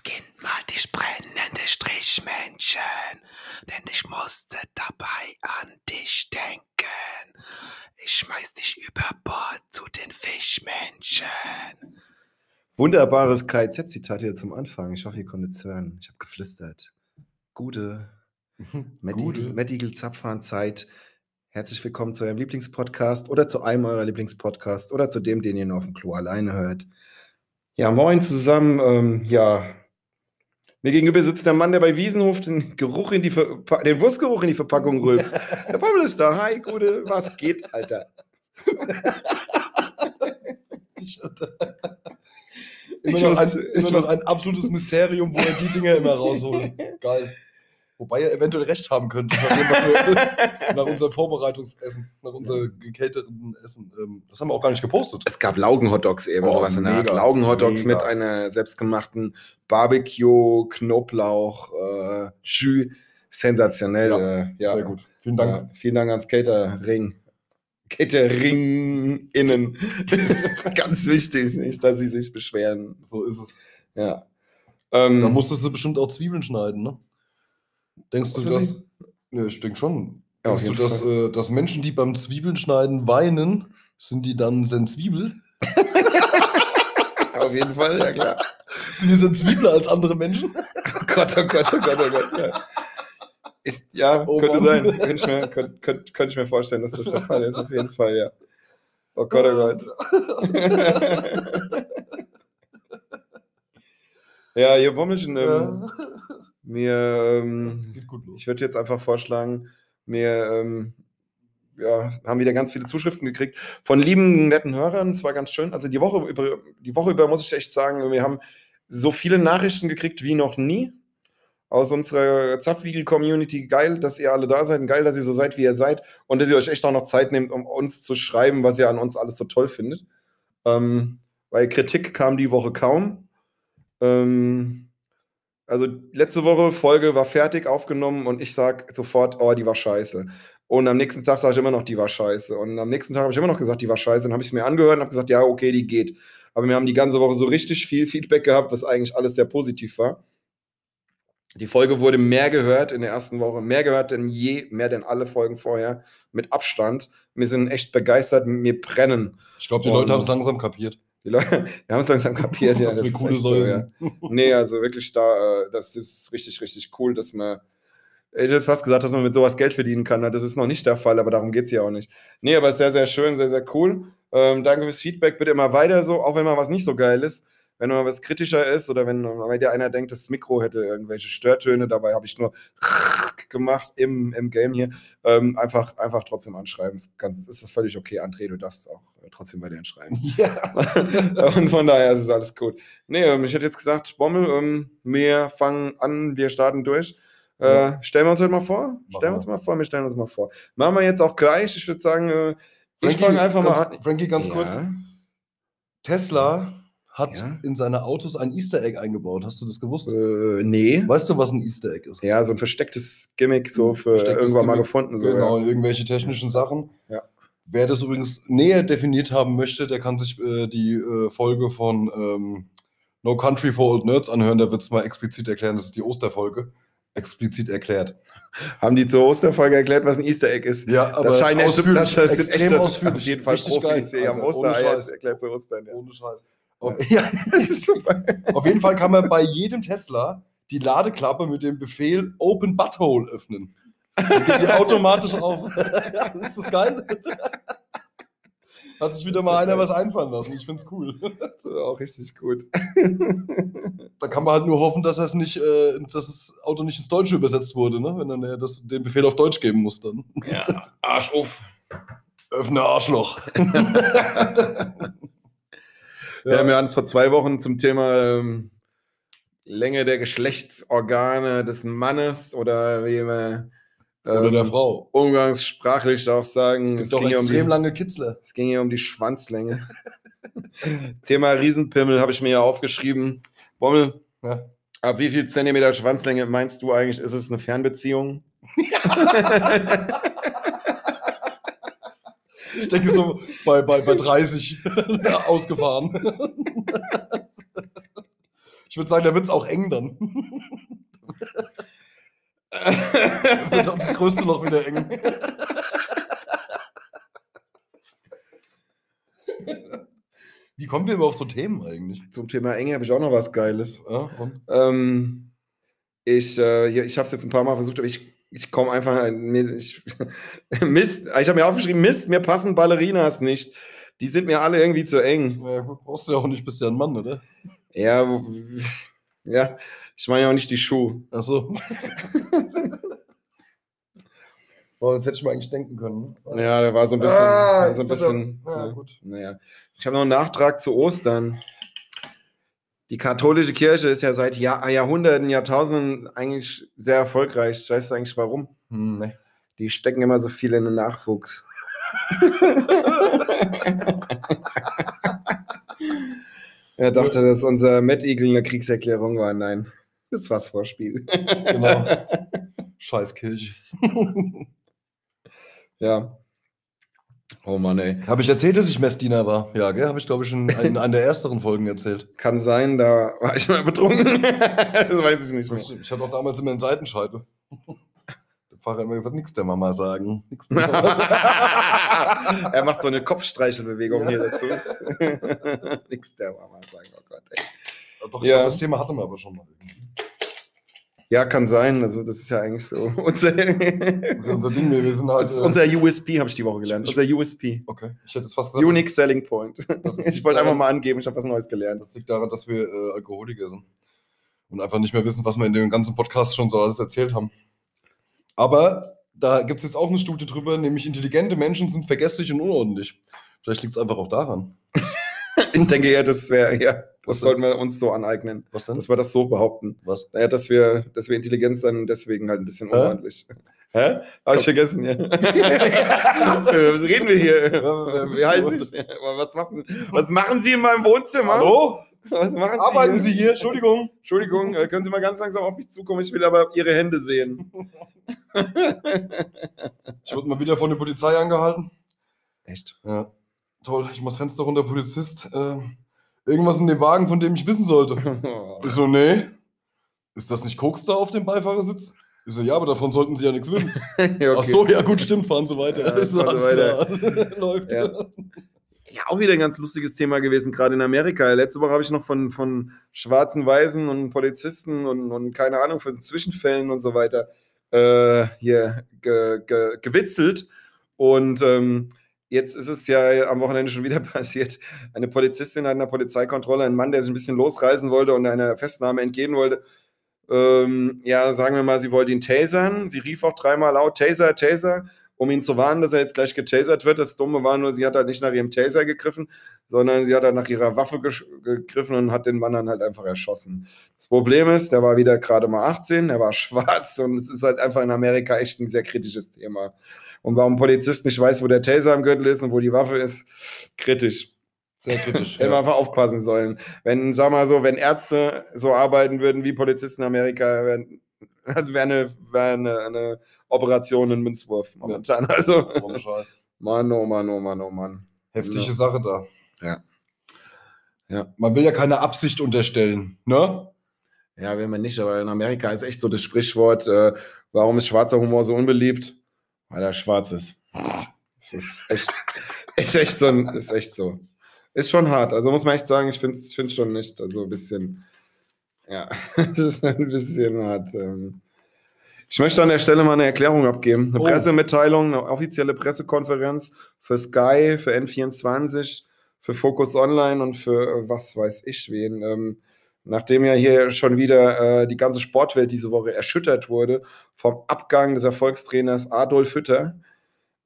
als Kind mal dich brennende Strichmännchen, denn ich musste dabei an dich denken. Ich schmeiß dich über Bord zu den Fischmännchen. Wunderbares KZ-Zitat hier zum Anfang. Ich hoffe, ihr konntet es hören. Ich habe geflüstert. Gute. Medical Zapfhahn-Zeit. Herzlich willkommen zu eurem Lieblingspodcast oder zu einem eurer Lieblingspodcasts oder zu dem, den ihr nur auf dem Klo alleine hört. Ja, moin zusammen. Ähm, ja, mir gegenüber sitzt der Mann, der bei Wiesenhof den Geruch in die Verpa den Wurstgeruch in die Verpackung rülpst. Der Paul ist da. Hi, Gute. Was geht, Alter? Immer, Ich noch ein, immer noch ein absolutes Mysterium, wo er die Dinger immer rausholt. Geil. Wobei er eventuell recht haben könnte, nach, dem, was wir, nach unserem Vorbereitungsessen, nach unserem gecaterten Essen. Ähm, das haben wir auch gar nicht gepostet. Es gab Laugenhotdogs eben, Oh, sowas in der Art. Laugenhotdogs mit einer selbstgemachten Barbecue, Knoblauch, äh, Jus. Sensationell. Ja, äh, ja. Sehr gut. Vielen Dank. Ja, vielen Dank ans Catering. Catering innen. Ganz wichtig, nicht, dass sie sich beschweren. So ist es. Ja. Ähm, Da musstest du bestimmt auch Zwiebeln schneiden, ne? Denkst du, Was dass. Ja, ich denke schon. Ja, Denkst du, dass, äh, dass Menschen, die beim Zwiebeln schneiden, weinen, sind die dann sensibel? auf jeden Fall, ja klar. Sind die sensibler als andere Menschen? Oh Gott, oh Gott, oh Gott, oh Gott. Ja, Ist, ja Oh könnte Mann. sein. Könnte ich, mir, könnte, könnte, könnte ich mir vorstellen, dass das der Fall ist. Auf jeden Fall, ja. Oh Gott, oh Gott. ja, ihr Bommelchen, ähm, Ja. Mir, ähm, ich würde jetzt einfach vorschlagen, wir ähm, ja, haben wieder ganz viele Zuschriften gekriegt von lieben, netten Hörern. Es war ganz schön. Also die Woche über, die Woche über muss ich echt sagen, wir haben so viele Nachrichten gekriegt wie noch nie aus unserer Zapfwiegel-Community. Geil, dass ihr alle da seid. Geil, dass ihr so seid, wie ihr seid. Und dass ihr euch echt auch noch Zeit nehmt, um uns zu schreiben, was ihr an uns alles so toll findet. Ähm, weil Kritik kam die Woche kaum. Ähm, also letzte Woche Folge war fertig aufgenommen und ich sag sofort, oh, die war scheiße. Und am nächsten Tag sage ich immer noch, die war scheiße. Und am nächsten Tag habe ich immer noch gesagt, die war scheiße. Dann habe ich es mir angehört und habe gesagt, ja, okay, die geht. Aber wir haben die ganze Woche so richtig viel Feedback gehabt, was eigentlich alles sehr positiv war. Die Folge wurde mehr gehört in der ersten Woche, mehr gehört denn je, mehr denn alle Folgen vorher, mit Abstand. Wir sind echt begeistert, wir brennen. Ich glaube, die Leute haben es langsam kapiert. Die Leute, wir haben es langsam kapiert, ja. dass wir ist coole so, ja. Nee, also wirklich da, äh, das ist richtig, richtig cool, dass man. Ich hätte fast gesagt, dass man mit sowas Geld verdienen kann. Das ist noch nicht der Fall, aber darum geht es ja auch nicht. Nee, aber sehr, sehr schön, sehr, sehr cool. Ähm, danke fürs Feedback. Bitte immer weiter so, auch wenn mal was nicht so geil ist. Wenn mal was kritischer ist oder wenn bei dir einer denkt, das Mikro hätte irgendwelche Störtöne, dabei habe ich nur gemacht im, im Game hier. Ähm, einfach, einfach trotzdem anschreiben. Ist, ganz, ist völlig okay, André, du darfst auch äh, trotzdem weiterhin schreiben. Ja. und von daher ist es alles gut. Nee, ähm, ich hätte jetzt gesagt, Bommel, ähm, wir fangen an, wir starten durch. Äh, Ja. Stellen wir uns heute mal vor. Stellen wir uns mal vor, wir stellen uns mal vor. Machen wir jetzt auch gleich. Ich würde sagen, äh, ich Frankie, fange einfach ganz, mal an. Frankie, ganz Ja. kurz. Tesla hat Ja. in seine Autos ein Easter Egg eingebaut. Hast du das gewusst? Äh, nee. Weißt du, was ein Easter Egg ist? Ja, so ein verstecktes Gimmick, so für irgendwann mal Gimmick. gefunden. So, genau, ja. irgendwelche technischen Sachen. Ja. Wer das übrigens näher definiert haben möchte, der kann sich äh, die äh, Folge von ähm, No Country for Old Nerds anhören. Da wird es mal explizit erklären. Das ist die Osterfolge. Explizit erklärt. Haben die zur Osterfolge erklärt, was ein Easter Egg ist? Ja, aber das scheinen echt, ausführlich, das, das sind echt das ausführlich. auf jeden Fall Richtig Profis. geil, Alter. Ohne Ostereier Scheiß. erklärt zu Ostern. Ja. Ohne Scheiß. Auf, ja, Das ist super. auf jeden Fall kann man bei jedem Tesla die Ladeklappe mit dem Befehl Open Butthole öffnen. Dann geht die automatisch auf. ist das geil? Hat sich wieder mal einer geil. was einfallen lassen. Ich find's cool. Auch richtig gut. Da kann man halt nur hoffen, dass es nicht, äh, dass das Auto nicht ins Deutsche übersetzt wurde, ne? Wenn dann er das, den Befehl auf Deutsch geben muss dann. Ja, Arsch auf. Öffne Arschloch. Wir haben ja uns vor zwei Wochen zum Thema ähm, Länge der Geschlechtsorgane des Mannes oder wie wir Oder ähm, der Frau. umgangssprachlich auch sagen, Es es ging, ja um extrem die, lange Kitzler. es ging ja um die Schwanzlänge. Thema Riesenpimmel habe ich mir ja aufgeschrieben. Bommel, Ja. ab wie viel Zentimeter Schwanzlänge meinst du eigentlich, ist es eine Fernbeziehung? Ich denke so bei, bei, bei 30 ausgefahren. Ich würde sagen, da wird es auch eng dann. Wird auch das größte Loch wieder eng. Wie kommen wir immer auf so Themen eigentlich? Zum Thema Enge habe ich auch noch was Geiles. Ja, und? Ähm, ich äh, ich habe es jetzt ein paar Mal versucht, aber ich, ich komme einfach. mir- Ich, Mist, ich habe mir aufgeschrieben: Mist, mir passen Ballerinas nicht. Die sind mir alle irgendwie zu eng. Ja, brauchst du ja auch nicht, bist ja ein Mann, oder? Ja, ja ich meine ja auch nicht die Schuhe. Achso. oh, das hätte ich mir eigentlich denken können. ne? Ja, der war so ein bisschen. Ah, so ein bisschen ja, ja, gut. Naja. Ich habe noch einen Nachtrag zu Ostern. Die katholische Kirche ist ja seit Jahr, Jahrhunderten, Jahrtausenden eigentlich sehr erfolgreich. Weißt du eigentlich warum? Hm, nee. Die stecken immer so viel in den Nachwuchs. er dachte, dass unser Eagle eine Kriegserklärung war. Nein, das war's Vorspiel. Genau. Scheiß Kirche. ja. Oh Mann, ey. Habe ich erzählt, dass ich Messdiener war? Ja, gell? Habe ich, glaube ich, in, in einer der ersteren Folgen erzählt. Kann sein, da war ich mal betrunken. das weiß ich nicht mehr. Ich hatte auch damals immer einen Seitenscheitel. Der Pfarrer hat immer gesagt, nichts der Mama sagen. Nix der Mama sagen. er macht so eine Kopfstreichelbewegung Ja. hier dazu. Nix der Mama sagen, oh Gott. Ey. Doch, ich Ja. glaub, das Thema hatten wir aber schon mal. irgendwie. Ja, kann sein. Also, das ist ja eigentlich so. Unser, Das ist ja unser Ding. Wir sind halt. das ist äh, unser USP, habe ich die Woche gelernt. Ich- Unser USP. okay, ich hätte jetzt fast gesagt, Unique Selling Point. Ich wollte einfach mal angeben, ich habe was Neues gelernt. Das liegt daran, dass wir äh, Alkoholiker sind. Und einfach nicht mehr wissen, was wir in dem ganzen Podcast schon so alles erzählt haben. Aber da gibt es jetzt auch eine Studie drüber, nämlich intelligente Menschen sind vergesslich und unordentlich. Vielleicht liegt es einfach auch daran. Ich denke eher, das wäre, ja, Was das sollten wir uns so aneignen, Was denn? dass wir das so behaupten. Was? Naja, dass wir, dass wir intelligent sind und deswegen halt ein bisschen unordentlich. Hä? Habe ich vergessen, ja. was reden wir hier? Wie heißt ich? Was, machen- was machen Sie in meinem Wohnzimmer? Hallo? Was machen Sie Arbeiten hier? Sie hier? Entschuldigung. Entschuldigung, äh, können Sie mal ganz langsam auf mich zukommen? Ich will aber Ihre Hände sehen. Ich wurde mal wieder von der Polizei angehalten. Echt? Ja. Toll, ich mach das Fenster runter, Polizist. Äh, irgendwas in dem Wagen, von dem ich wissen sollte. Ich so, nee. Ist das nicht Koks da auf dem Beifahrersitz? Ich so, ja, aber davon sollten Sie ja nichts wissen. Ja, Ach so, ja gut, stimmt, fahren Sie weiter. Ja, Ist so, alles Sie klar. Läuft. Ja. Ja, auch wieder ein ganz lustiges Thema gewesen, gerade in Amerika. Letzte Woche habe ich noch von, von schwarzen Weisen und Polizisten und, und keine Ahnung, von Zwischenfällen und so weiter äh, hier ge, ge, gewitzelt. Und ähm, jetzt ist es ja am Wochenende schon wieder passiert. Eine Polizistin hat in einer Polizeikontrolle einen Mann, der sich ein bisschen losreißen wollte und einer Festnahme entgehen wollte. Ähm, ja, sagen wir mal, sie wollte ihn tasern. Sie rief auch dreimal laut: Taser, Taser um ihn zu warnen, dass er jetzt gleich getasert wird. Das Dumme war nur, sie hat halt nicht nach ihrem Taser gegriffen, sondern sie hat halt nach ihrer Waffe gegriffen und hat den Mann dann halt einfach erschossen. Das Problem ist, der war wieder gerade mal 18, er war schwarz und es ist halt einfach in Amerika echt ein sehr kritisches Thema. Und warum ein Polizist nicht weiß, wo der Taser im Gürtel ist und wo die Waffe ist, kritisch. Sehr kritisch. Hätten wir einfach aufpassen sollen. Wenn, sag mal so, wenn Ärzte so arbeiten würden wie Polizisten in Amerika, wären, also wäre eine, wär eine, eine Operation ein Münzwurf momentan. Also, Ohne Scheiß. Mann, oh Mann, oh Mann, oh Mann. Heftige Ja. Sache da. Ja. Ja. Man will ja keine Absicht unterstellen, ne? Ja, will man nicht, aber in Amerika ist echt so das Sprichwort, äh, warum ist schwarzer Humor so unbeliebt? Weil er schwarz ist. Das ist echt, ist echt so. ein- Ist echt so. Ist schon hart. Also muss man echt sagen, ich finde es ich find's schon nicht. Also ein bisschen, ja, es ist ein bisschen hart. Ähm. Ich möchte an der Stelle mal eine Erklärung abgeben. Eine Oh. Pressemitteilung, eine offizielle Pressekonferenz für Sky, für N24, für Focus Online und für äh, was weiß ich wen. Nachdem ja hier schon wieder äh, die ganze Sportwelt diese Woche erschüttert wurde vom Abgang des Erfolgstrainers Adolf Hütter.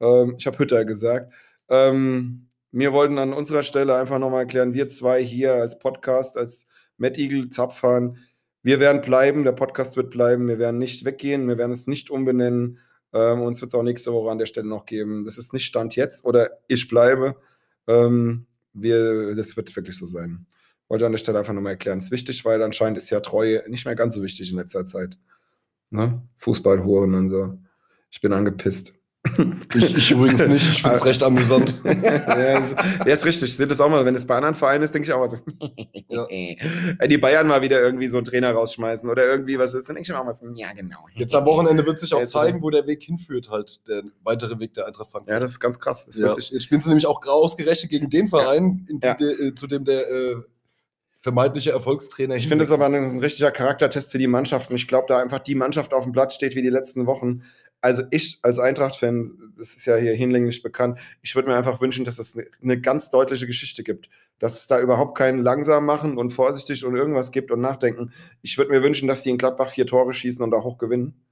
Ähm, ich habe Hütter gesagt. Ähm, wir wollten an unserer Stelle einfach nochmal erklären, wir zwei hier als Podcast, als Matt Eagle Zapfhahn, wir werden bleiben, der Podcast wird bleiben, wir werden nicht weggehen, wir werden es nicht umbenennen. Ähm, uns wird es auch nächste Woche an der Stelle noch geben. Das ist nicht Stand jetzt oder ich bleibe. Ähm, wir, das wird wirklich so sein. Wollte an der Stelle einfach nochmal erklären. Es ist wichtig, weil anscheinend ist ja Treue nicht mehr ganz so wichtig in letzter Zeit. Ne? Fußballhuren und so. Ich bin angepisst. Ich, ich übrigens nicht, ich finde es recht amüsant. ja, ist, ja, ist richtig. Ich sehe das auch mal, wenn es bei anderen Vereinen ist, denke ich auch mal so. Ja. Wenn die Bayern mal wieder irgendwie so einen Trainer rausschmeißen oder irgendwie was ist, dann denke ich auch mal so, ja, genau. Jetzt am Wochenende wird sich auch Ja, zeigen, wo der Weg hinführt, halt, der weitere Weg der Eintracht Frankfurt. Ja, das ist ganz krass. Das jetzt spielen sie nämlich auch ausgerechnet gegen den Verein, in die, der, äh, zu dem der äh, vermeintliche Erfolgstrainer ich finde es aber ein, richtiger Charaktertest für die Mannschaft. Und ich glaube, da einfach die Mannschaft auf dem Platz steht wie die letzten Wochen. Also ich als Eintracht-Fan, das ist ja hier hinlänglich bekannt, ich würde mir einfach wünschen, dass es eine, eine ganz deutliche Geschichte gibt. Dass es da überhaupt kein langsam machen und vorsichtig und irgendwas gibt und nachdenken. Ich würde mir wünschen, dass die in Gladbach vier Tore schießen und da hoch gewinnen.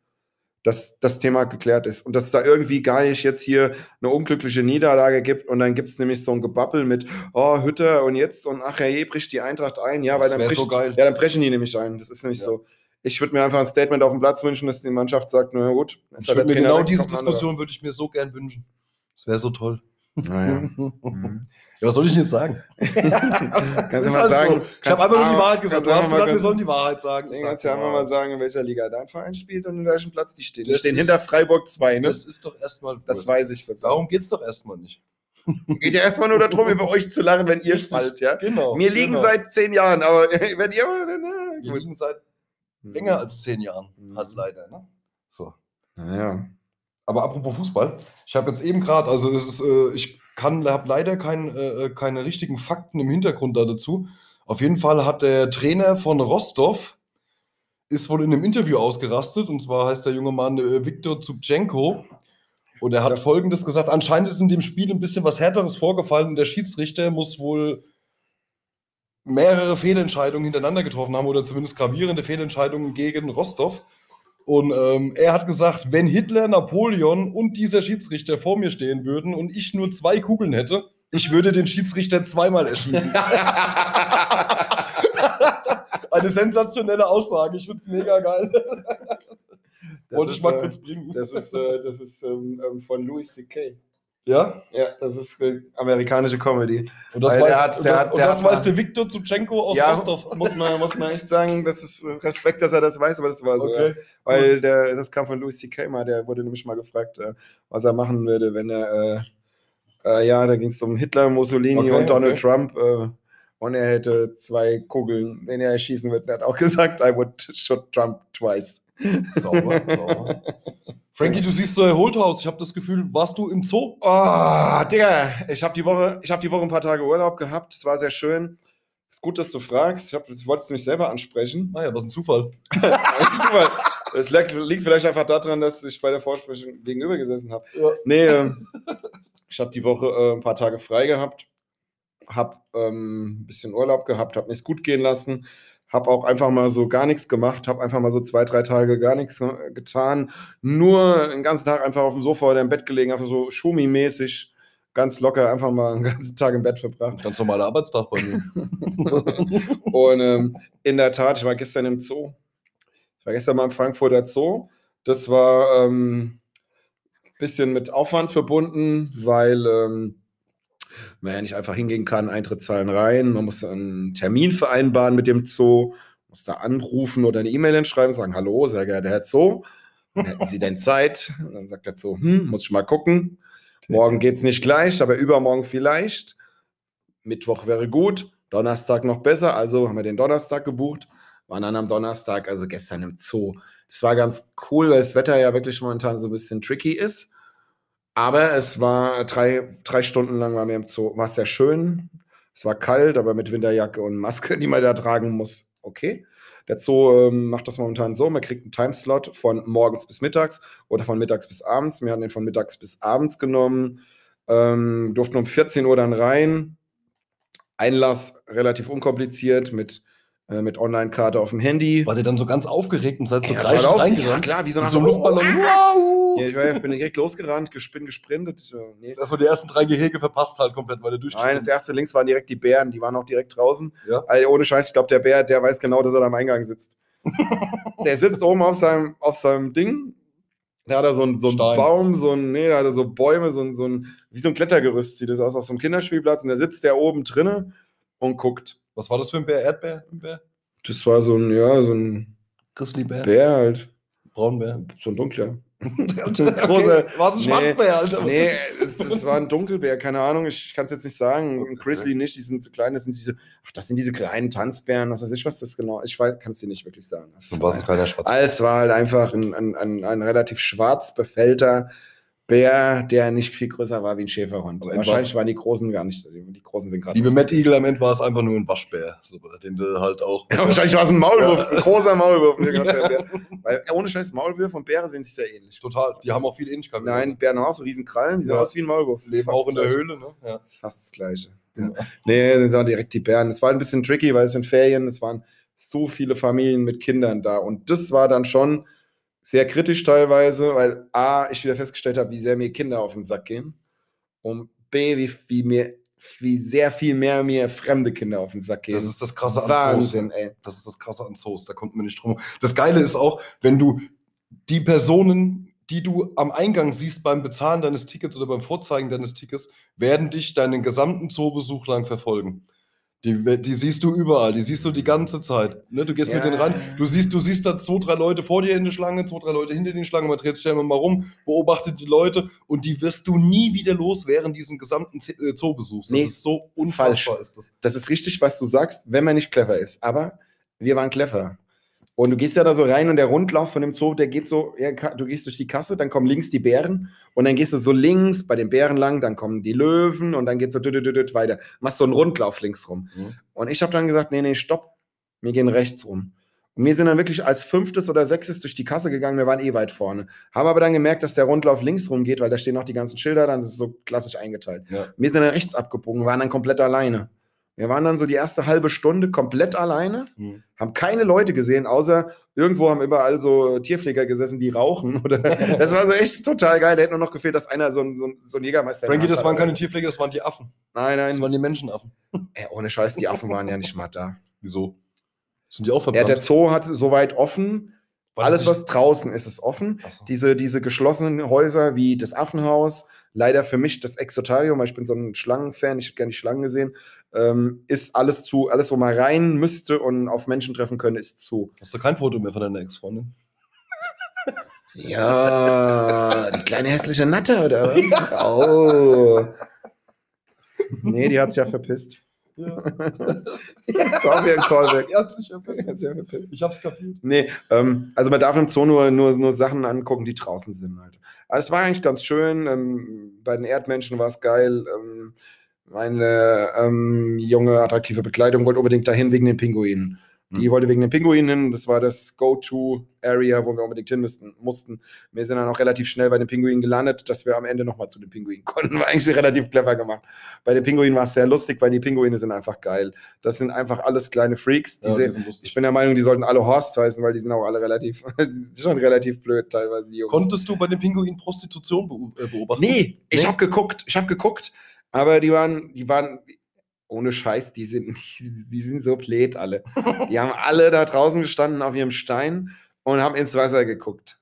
Dass das Thema geklärt ist. Und dass es da irgendwie gar nicht jetzt hier eine unglückliche Niederlage gibt und dann gibt es nämlich so ein Gebabbel mit, oh, Hütter und jetzt und ach, je, bricht die Eintracht ein. Ja, weil dann bricht, so geil. ja, dann brechen die nämlich ein. Das ist nämlich Ja. so. Ich würde mir einfach ein Statement auf dem Platz wünschen, dass die Mannschaft sagt, na gut, halt genau diese. Diskussion würde ich mir so gern wünschen. Das wäre so toll. Naja. ja, Mhm. was soll ich denn jetzt sagen? Kannst du mal halt sagen, so. Ich habe einfach nur die Wahrheit gesagt. Du hast gesagt, wir sollen die Wahrheit sagen. Du Ich kannst ja einfach mal sagen, in welcher Liga dein Verein spielt und in welchem Platz die stehen. Die Das stehen ist- hinter Freiburg 2, ne? Das ist doch erstmal. Das weiß ich so. Darum geht es doch erstmal nicht. Geht ja erstmal nur darum, über euch zu lachen, wenn ihr fallt, ja? Genau. Wir liegen genau. seit zehn Jahren, aber wenn ihr. Wir liegen seit länger als zehn Jahren. Mhm. Halt leider. Ne? So. Naja. Aber apropos Fußball, ich habe jetzt eben gerade, also es ist, äh, ich kann, habe leider kein, äh, keine richtigen Fakten im Hintergrund da dazu. Auf jeden Fall hat der Trainer von Rostov ist wohl in einem Interview ausgerastet. Und zwar heißt der junge Mann äh, Viktor Zubchenko. Und er hat Folgendes gesagt: Anscheinend ist in dem Spiel ein bisschen was härteres vorgefallen. Und der Schiedsrichter muss wohl mehrere Fehlentscheidungen hintereinander getroffen haben oder zumindest gravierende Fehlentscheidungen gegen Rostov. Und ähm, er hat gesagt, wenn Hitler, Napoleon und dieser Schiedsrichter vor mir stehen würden und ich nur zwei Kugeln hätte, ich würde den Schiedsrichter zweimal erschießen. Eine sensationelle Aussage. Ich finde es mega geil. Das Wollte ich mal äh, kurz bringen. Das ist, äh, das ist ähm, ähm, von Louis C.K. ja? Ja, das ist äh, amerikanische Comedy. Und das, Weil weiß, der hat- und der das, hat- und der das hat mal- weiß der Viktor Zubchenko aus ja, Rostov. muss man, muss man echt sagen, das ist äh, Respekt, dass er das weiß, aber das war so. Okay. Ja. Weil der, das kam von Louis C.K. mal, der wurde nämlich mal gefragt, äh, was er machen würde, wenn er, äh, äh, ja, da ging es um Hitler, Mussolini Okay, und Donald okay. Trump. Und er hätte zwei Kugeln, wenn er schießen würde. Er hat auch gesagt, I would shoot Trump twice. Sauber, sauber. Frankie, du siehst so erholt aus. Ich habe das Gefühl, warst du im Zoo? Oh, Digga, ich habe die Woche, ich habe die Woche ein paar Tage Urlaub gehabt. Es war sehr schön. Ist gut, dass du fragst. Ich, hab, ich wollte es nämlich selber ansprechen. Naja, was ein Zufall. Zufall. Es liegt, vielleicht einfach daran, dass ich bei der Vorsprechung gegenüber gesessen habe. Ja. Nee, ähm, ich habe die Woche äh, ein paar Tage frei gehabt, habe ähm, ein bisschen Urlaub gehabt, habe mir gut gehen lassen, habe auch einfach mal so gar nichts gemacht, habe einfach mal so zwei, drei Tage gar nichts äh, getan. Nur den ganzen Tag einfach auf dem Sofa oder im Bett gelegen, einfach so Schumi-mäßig, ganz locker, einfach mal einen ganzen Tag im Bett verbracht. Ganz normaler Arbeitstag bei mir. Und ähm, in der Tat, ich war gestern im Zoo. Ich war gestern mal im Frankfurter Zoo. Das war ein ähm, bisschen mit Aufwand verbunden, weil ähm, man ja nicht einfach hingehen kann, Eintritt zahlen rein. Man muss einen Termin vereinbaren mit dem Zoo, muss da anrufen oder eine E-Mail hinschreiben, sagen, hallo, sehr geehrter Herr Zoo, hätten Sie denn Zeit? Und dann sagt der Zoo, hm, muss ich mal gucken. Morgen geht es nicht gleich, aber übermorgen vielleicht. Mittwoch wäre gut, Donnerstag noch besser, also haben wir den Donnerstag gebucht, waren dann am Donnerstag, also gestern im Zoo. Das war ganz cool, weil das Wetter ja wirklich momentan so ein bisschen tricky ist. Aber es war drei, drei Stunden lang waren wir im Zoo. War sehr schön. Es war kalt, aber mit Winterjacke und Maske, die man da tragen muss, okay. Der Zoo ähm, macht das momentan so: man kriegt einen Timeslot von morgens bis mittags oder von mittags bis abends. Wir haben den von mittags bis abends genommen, ähm, durften um 14 Uhr dann rein. Einlass relativ unkompliziert mit, äh, mit Online-Karte auf dem Handy. War der dann so ganz aufgeregt und seid so Ja, voll auf- ja, reingerannt? klar, wie so nach so Luftballon. Wow! Ja, ich, war, ich bin direkt losgerannt, bin gesprintet. Nee. Ist erstmal die ersten drei Gehege verpasst halt komplett, weil der Nein, das erste links waren direkt die Bären, die waren auch direkt draußen. Ja. Also ohne Scheiß, ich glaube, der Bär, der weiß genau, dass er da am Eingang sitzt. der sitzt oben auf seinem, auf seinem Ding. Da hat er so einen so einen Stein. Baum, so ein, nee, da hat er so Bäume, so ein, so ein, wie so ein Klettergerüst sieht das aus, auf so einem Kinderspielplatz. Und da sitzt der oben drinne und guckt. Was war das für ein Bär? Erdbär? Ein Bär? Das war so ein, ja, so ein Grizzlybär? Bär halt. Braunbär? So ein dunkler. Großer- war es ein nee, Schwarzbär, Alter? Was Nee, ist- es, es war ein Dunkelbär, keine Ahnung, ich kann es jetzt nicht sagen. Ein Grizzly nicht, die sind zu klein, das sind diese, ach, das sind diese kleinen Tanzbären, was weiß ich, was das genau ist. Ich kann es dir nicht wirklich sagen. Das Dann war es ein kleiner Schwarzbär. es war halt einfach ein, ein, ein, ein relativ schwarz befällter Bär, der nicht viel größer war wie ein Schäferhund. Aber Wahrscheinlich waren die Großen gar nicht, die Großen sind gerade. Liebe Matt Eagle, am Ende war es einfach nur ein Waschbär, so, den du halt auch. Ja, wahrscheinlich war es ein Maulwurf, ein großer Maulwurf. Ja. Weil ohne Scheiß Maulwürfe und Bären sind sich sehr ähnlich. Total, die haben auch viel Ähnlichkeit. Nein, Bären haben auch so riesen Krallen, die sehen Ja. aus wie ein Maulwurf. leben auch in der. Höhle, ne? Ja. Das ist fast das Gleiche. Ja. Nee, das waren direkt die Bären. Es war ein bisschen tricky, weil es sind Ferien, es waren so viele Familien mit Kindern da. Und das war dann schon sehr kritisch teilweise, weil A, ich wieder festgestellt habe, wie sehr mir Kinder auf den Sack gehen. Und B, wie, wie mir wie sehr viel mehr mir fremde Kinder auf den Sack gehen. Das ist das Krasse an Wahnsinn, Zoos. ey. Das ist das Krasse an Zoos, da kommt man nicht drum. Das Geile ist auch, wenn du die Personen, die du am Eingang siehst beim Bezahlen deines Tickets oder beim Vorzeigen deines Tickets, werden dich deinen gesamten Zoobesuch lang verfolgen. Die, die siehst du überall, die siehst du die ganze Zeit. Ne, du gehst mit Ja. denen rein, du siehst, du siehst da zwei, drei Leute vor dir in der Schlange, zwei, drei Leute hinter den Schlangen, man dreht sich ja immer mal rum, beobachtet die Leute und die wirst du nie wieder los während diesem gesamten äh, Zoobesuchs. Das Nee, ist so unfassbar, ist das. das ist richtig, was du sagst, wenn man nicht clever ist. Aber wir waren clever. Und du gehst ja da so rein und der Rundlauf von dem Zoo, der geht so, ja, du gehst durch die Kasse, dann kommen links die Bären und dann gehst du so links bei den Bären lang, dann kommen die Löwen und dann geht's so düt, düt, düt weiter. Machst so einen Rundlauf links rum. Mhm. Und ich habe dann gesagt, nee, nee, stopp, wir gehen rechts rum. Und wir sind dann wirklich als fünftes oder sechstes durch die Kasse gegangen, wir waren eh weit vorne. Haben aber dann gemerkt, dass der Rundlauf links rum geht, weil da stehen noch die ganzen Schilder, dann ist es so klassisch eingeteilt. Ja. Wir sind dann rechts abgebogen, waren dann komplett alleine. Wir waren dann so die erste halbe Stunde komplett alleine, Mhm. haben keine Leute gesehen, außer irgendwo haben überall so Tierpfleger gesessen, die rauchen. Oder das war so echt total geil. Da hätte nur noch gefehlt, dass einer so ein, so ein, so ein Jägermeister. Frankie, das waren keine Tierpfleger, das waren die Affen. Nein, Das nein. waren die Menschenaffen. Ey, ohne Scheiß, die Affen waren ja nicht mal da. Wieso? Sind die auch Ja, verbrannt? der Zoo hat soweit offen. Weiß Alles, was draußen ist, ist offen. So. Diese, diese geschlossenen Häuser wie das Affenhaus, leider für mich das Exotarium, weil ich bin so ein Schlangenfan, ich hätte gerne die Schlangen gesehen, ähm, ist alles zu, alles, wo man rein müsste und auf Menschen treffen können, ist zu. Hast du kein Foto mehr von deiner Ex-Freundin? Ja, die kleine hässliche Natte, oder was? Oh. Nee, die hat sich ja verpisst. Ja. Das war wieder ein Callback. Die hat sich ja Die hat sich ja verpisst. Ich hab's kapiert. Nee, ähm, also man darf im Zoo nur, nur, nur Sachen angucken, die draußen sind halt. Aber es war eigentlich ganz schön. Ähm, bei den Erdmenschen war es geil. Ähm, meine ähm, junge, attraktive Bekleidung wollte unbedingt dahin wegen den Pinguinen. Die Hm. wollte wegen den Pinguinen hin. Das war das Go-To-Area, wo wir unbedingt hin müssten, mussten. Wir sind dann auch relativ schnell bei den Pinguinen gelandet, dass wir am Ende nochmal zu den Pinguinen konnten. War eigentlich relativ clever gemacht. Bei den Pinguinen war es sehr lustig, weil die Pinguine sind einfach geil. Das sind einfach alles kleine Freaks. Ja, sind ich bin der Meinung, die sollten alle Horst heißen, weil die sind auch alle relativ, schon relativ blöd teilweise, die Jungs. Konntest du bei den Pinguinen Prostitution äh, beobachten? nee, ich Nee? habe geguckt, ich habe geguckt, aber die waren, die waren, ohne Scheiß, die sind, die, sind so blöd alle. Die haben alle da draußen gestanden auf ihrem Stein und haben ins Wasser geguckt.